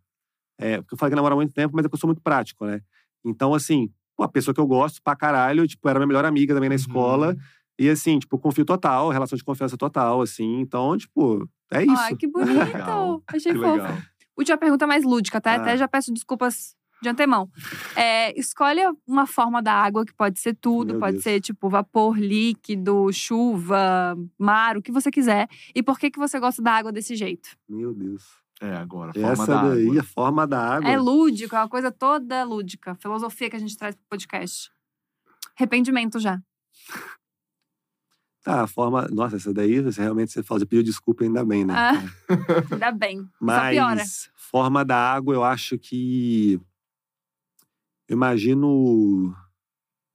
É, porque eu falei que namoro há muito tempo, mas é que eu sou muito prático, né? Então, assim, pô, a pessoa que eu gosto pra caralho, tipo, era minha melhor amiga também na Uhum. escola. E assim, tipo, confio total, relação de confiança total, assim. Então, tipo, é isso. Ai, que (laughs) bonito. Legal. Achei Que fofo. legal. Última pergunta mais lúdica, tá? Ah. Até já peço desculpas de antemão. É, escolhe uma forma da água que pode ser tudo, Meu pode Deus. ser tipo vapor, líquido, chuva, mar, o que você quiser. E por que que você gosta da água desse jeito? Meu Deus. É, agora, forma Essa da daí, água. a forma da água. É lúdico, é uma coisa toda lúdica. Filosofia que a gente traz pro podcast. Arrependimento já. Tá, a forma. Nossa, essa daí, você realmente você fala, você pediu desculpa ainda bem, né? Ah, (laughs) Ainda bem. Só piora. Mas forma da água, eu acho que. Eu imagino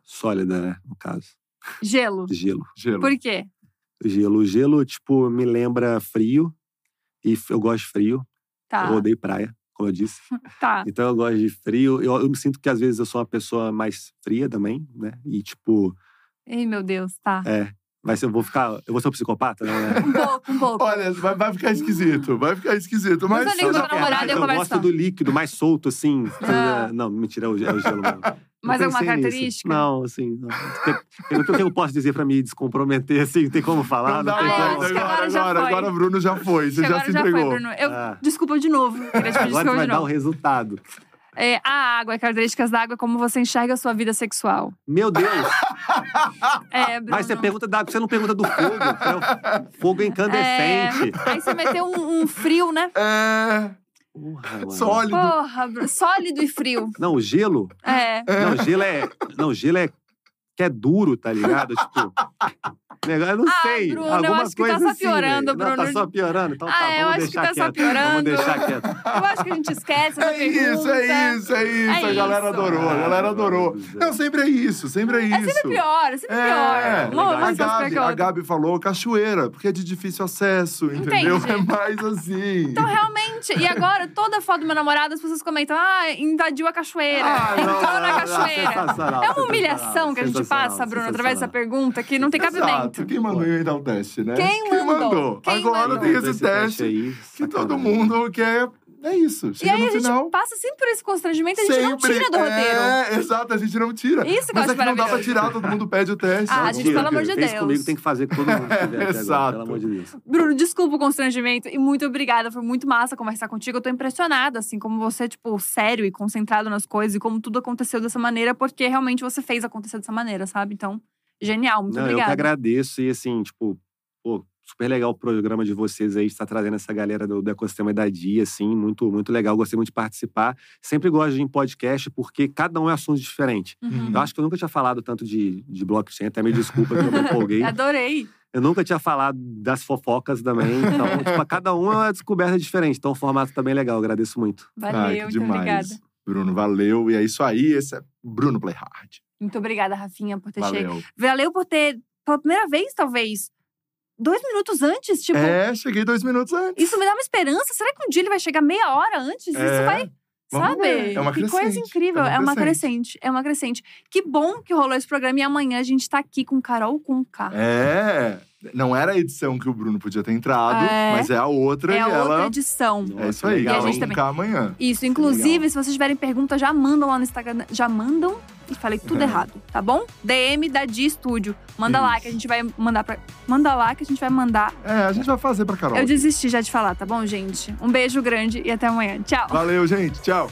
sólida, né? No caso. Gelo. Gelo. Gelo. Por quê? Gelo. Gelo, tipo, me lembra frio. E eu gosto de frio. Tá, Eu odeio praia, como eu disse. (laughs) tá. Então eu gosto de frio. Eu, eu me sinto que às vezes eu sou uma pessoa mais fria também, né? E tipo, Ei, meu Deus, tá. é. Vai ser, eu vou ficar. Eu vou ser um psicopata, não, né? Um pouco, um pouco. Olha, vai, vai ficar esquisito. Vai ficar esquisito. Mas, Mas eu e eu eu gosto do líquido mais solto, assim. Ah. Não, mentira, é o, é gelo mesmo. (laughs) Eu Mais alguma nisso. característica? Não, assim. Não. O que eu posso dizer pra me descomprometer, assim? Tem como falar? Não dá, tem eu como. acho que agora, agora agora, agora o Bruno já foi. Você já se já entregou. foi, Bruno. Eu, Ah. Desculpa de novo. Queria te pedir Agora desculpa vai de dar o novo. resultado. É, a água, características da água, como você enxerga a sua vida sexual. Meu Deus! (laughs) É, Bruno. Mas você pergunta da água, você não pergunta do fogo. É o fogo incandescente. É, aí você meteu um, um frio, né? É. Porra. Sólido. Porra, Bruno. Sólido e frio. Não, o gelo. É. Não, gelo é. Não, gelo é. Que é duro, tá ligado? Tipo. (laughs) negócio- Eu não Ah, sei. Bruno, eu alguma acho que tá só assim, piorando, velho. Não, tá Bruno. só piorando. Então Ah, tá, eu acho que tá só quieto. piorando. Vamos deixar quieto. Eu acho que a gente esquece essa É isso, pergunta. é isso, é isso. É a galera isso. adorou, a galera adorou. Não, sempre é isso, sempre é isso. É sempre pior, é sempre É, pior. Uma, uma a, Gabi, a. Gabi falou cachoeira, porque é de difícil acesso, entendeu? Entendi. É mais assim. Então, realmente, e agora, toda foto do meu namorado, as pessoas comentam: ah, invadiu a cachoeira, Ah, não, (laughs) entrou não, na não, cachoeira. sensacional, É uma humilhação que a gente passa, Bruno, através dessa pergunta que não tem Exato. cabimento. Quem mandou inventar o teste, né? Quem mandou? Quem Agora mandou? tem esse Esse teste aí, que todo mundo quer. É isso. E Chega aí no a gente final. passa sempre por esse constrangimento e a gente não sempre- tira do roteiro. É, exato, a gente não tira. Isso que eu Mas acho é que não dá pra tirar, todo mundo pede o teste. Ah, Não gente, tira. pelo amor de Fez Deus. comigo, tem que fazer com todo mundo que (laughs) aqui agora, Exato. pelo amor de Deus. Bruno, desculpa o constrangimento e muito obrigada. Foi muito massa conversar contigo. Eu tô impressionada, assim, como você, tipo, sério e concentrado nas coisas e como tudo aconteceu dessa maneira, porque realmente você fez acontecer dessa maneira, sabe? Então, genial, muito Não, eu que obrigada. agradeço e assim, tipo, pô, super legal o programa de vocês aí, estar trazendo essa galera do, do ecossistema da Dia, assim, muito, muito legal. Gostei muito de participar. Sempre gosto de ir em podcast, porque cada um é assunto diferente. Uhum. Eu acho que eu nunca tinha falado tanto de, de blockchain, até me desculpa que eu me empolguei. (laughs) Adorei. Eu nunca tinha falado das fofocas também. Então, (laughs) tipo, cada um é uma descoberta diferente. Então, o formato tá bem legal. Agradeço muito. Valeu, Ai, que muito demais. obrigada. Bruno, valeu. E é isso aí. Esse é Bruno Play Hard. Muito obrigada, Rafinha, por ter chegado. Valeu. Valeu por ter, pela primeira vez, talvez, dois minutos antes. Tipo, É, cheguei dois minutos antes. isso me dá uma esperança. Será que um dia ele vai chegar meia hora antes? Isso É, vai. vamos Sabe? ver. É uma que coisa crescente, incrível. é uma É uma crescente. crescente. É uma crescente. Que bom que rolou esse programa e amanhã a gente tá aqui com Carol com K. É. Não era a edição que o Bruno podia ter entrado, É. mas é a outra É a ela. outra edição. É isso aí. legal, E a gente também- amanhã. Isso, inclusive, legal. se vocês tiverem pergunta, já mandam lá no Instagram. Já mandam. E falei tudo É. errado, tá bom? DM da Di Studio. Manda lá Isso. que a gente vai mandar pra. Manda lá que a gente vai mandar. É, a gente vai fazer pra Carol. Eu desisti já de falar, tá bom, gente? Um beijo grande e até amanhã. Tchau. Valeu, gente. Tchau.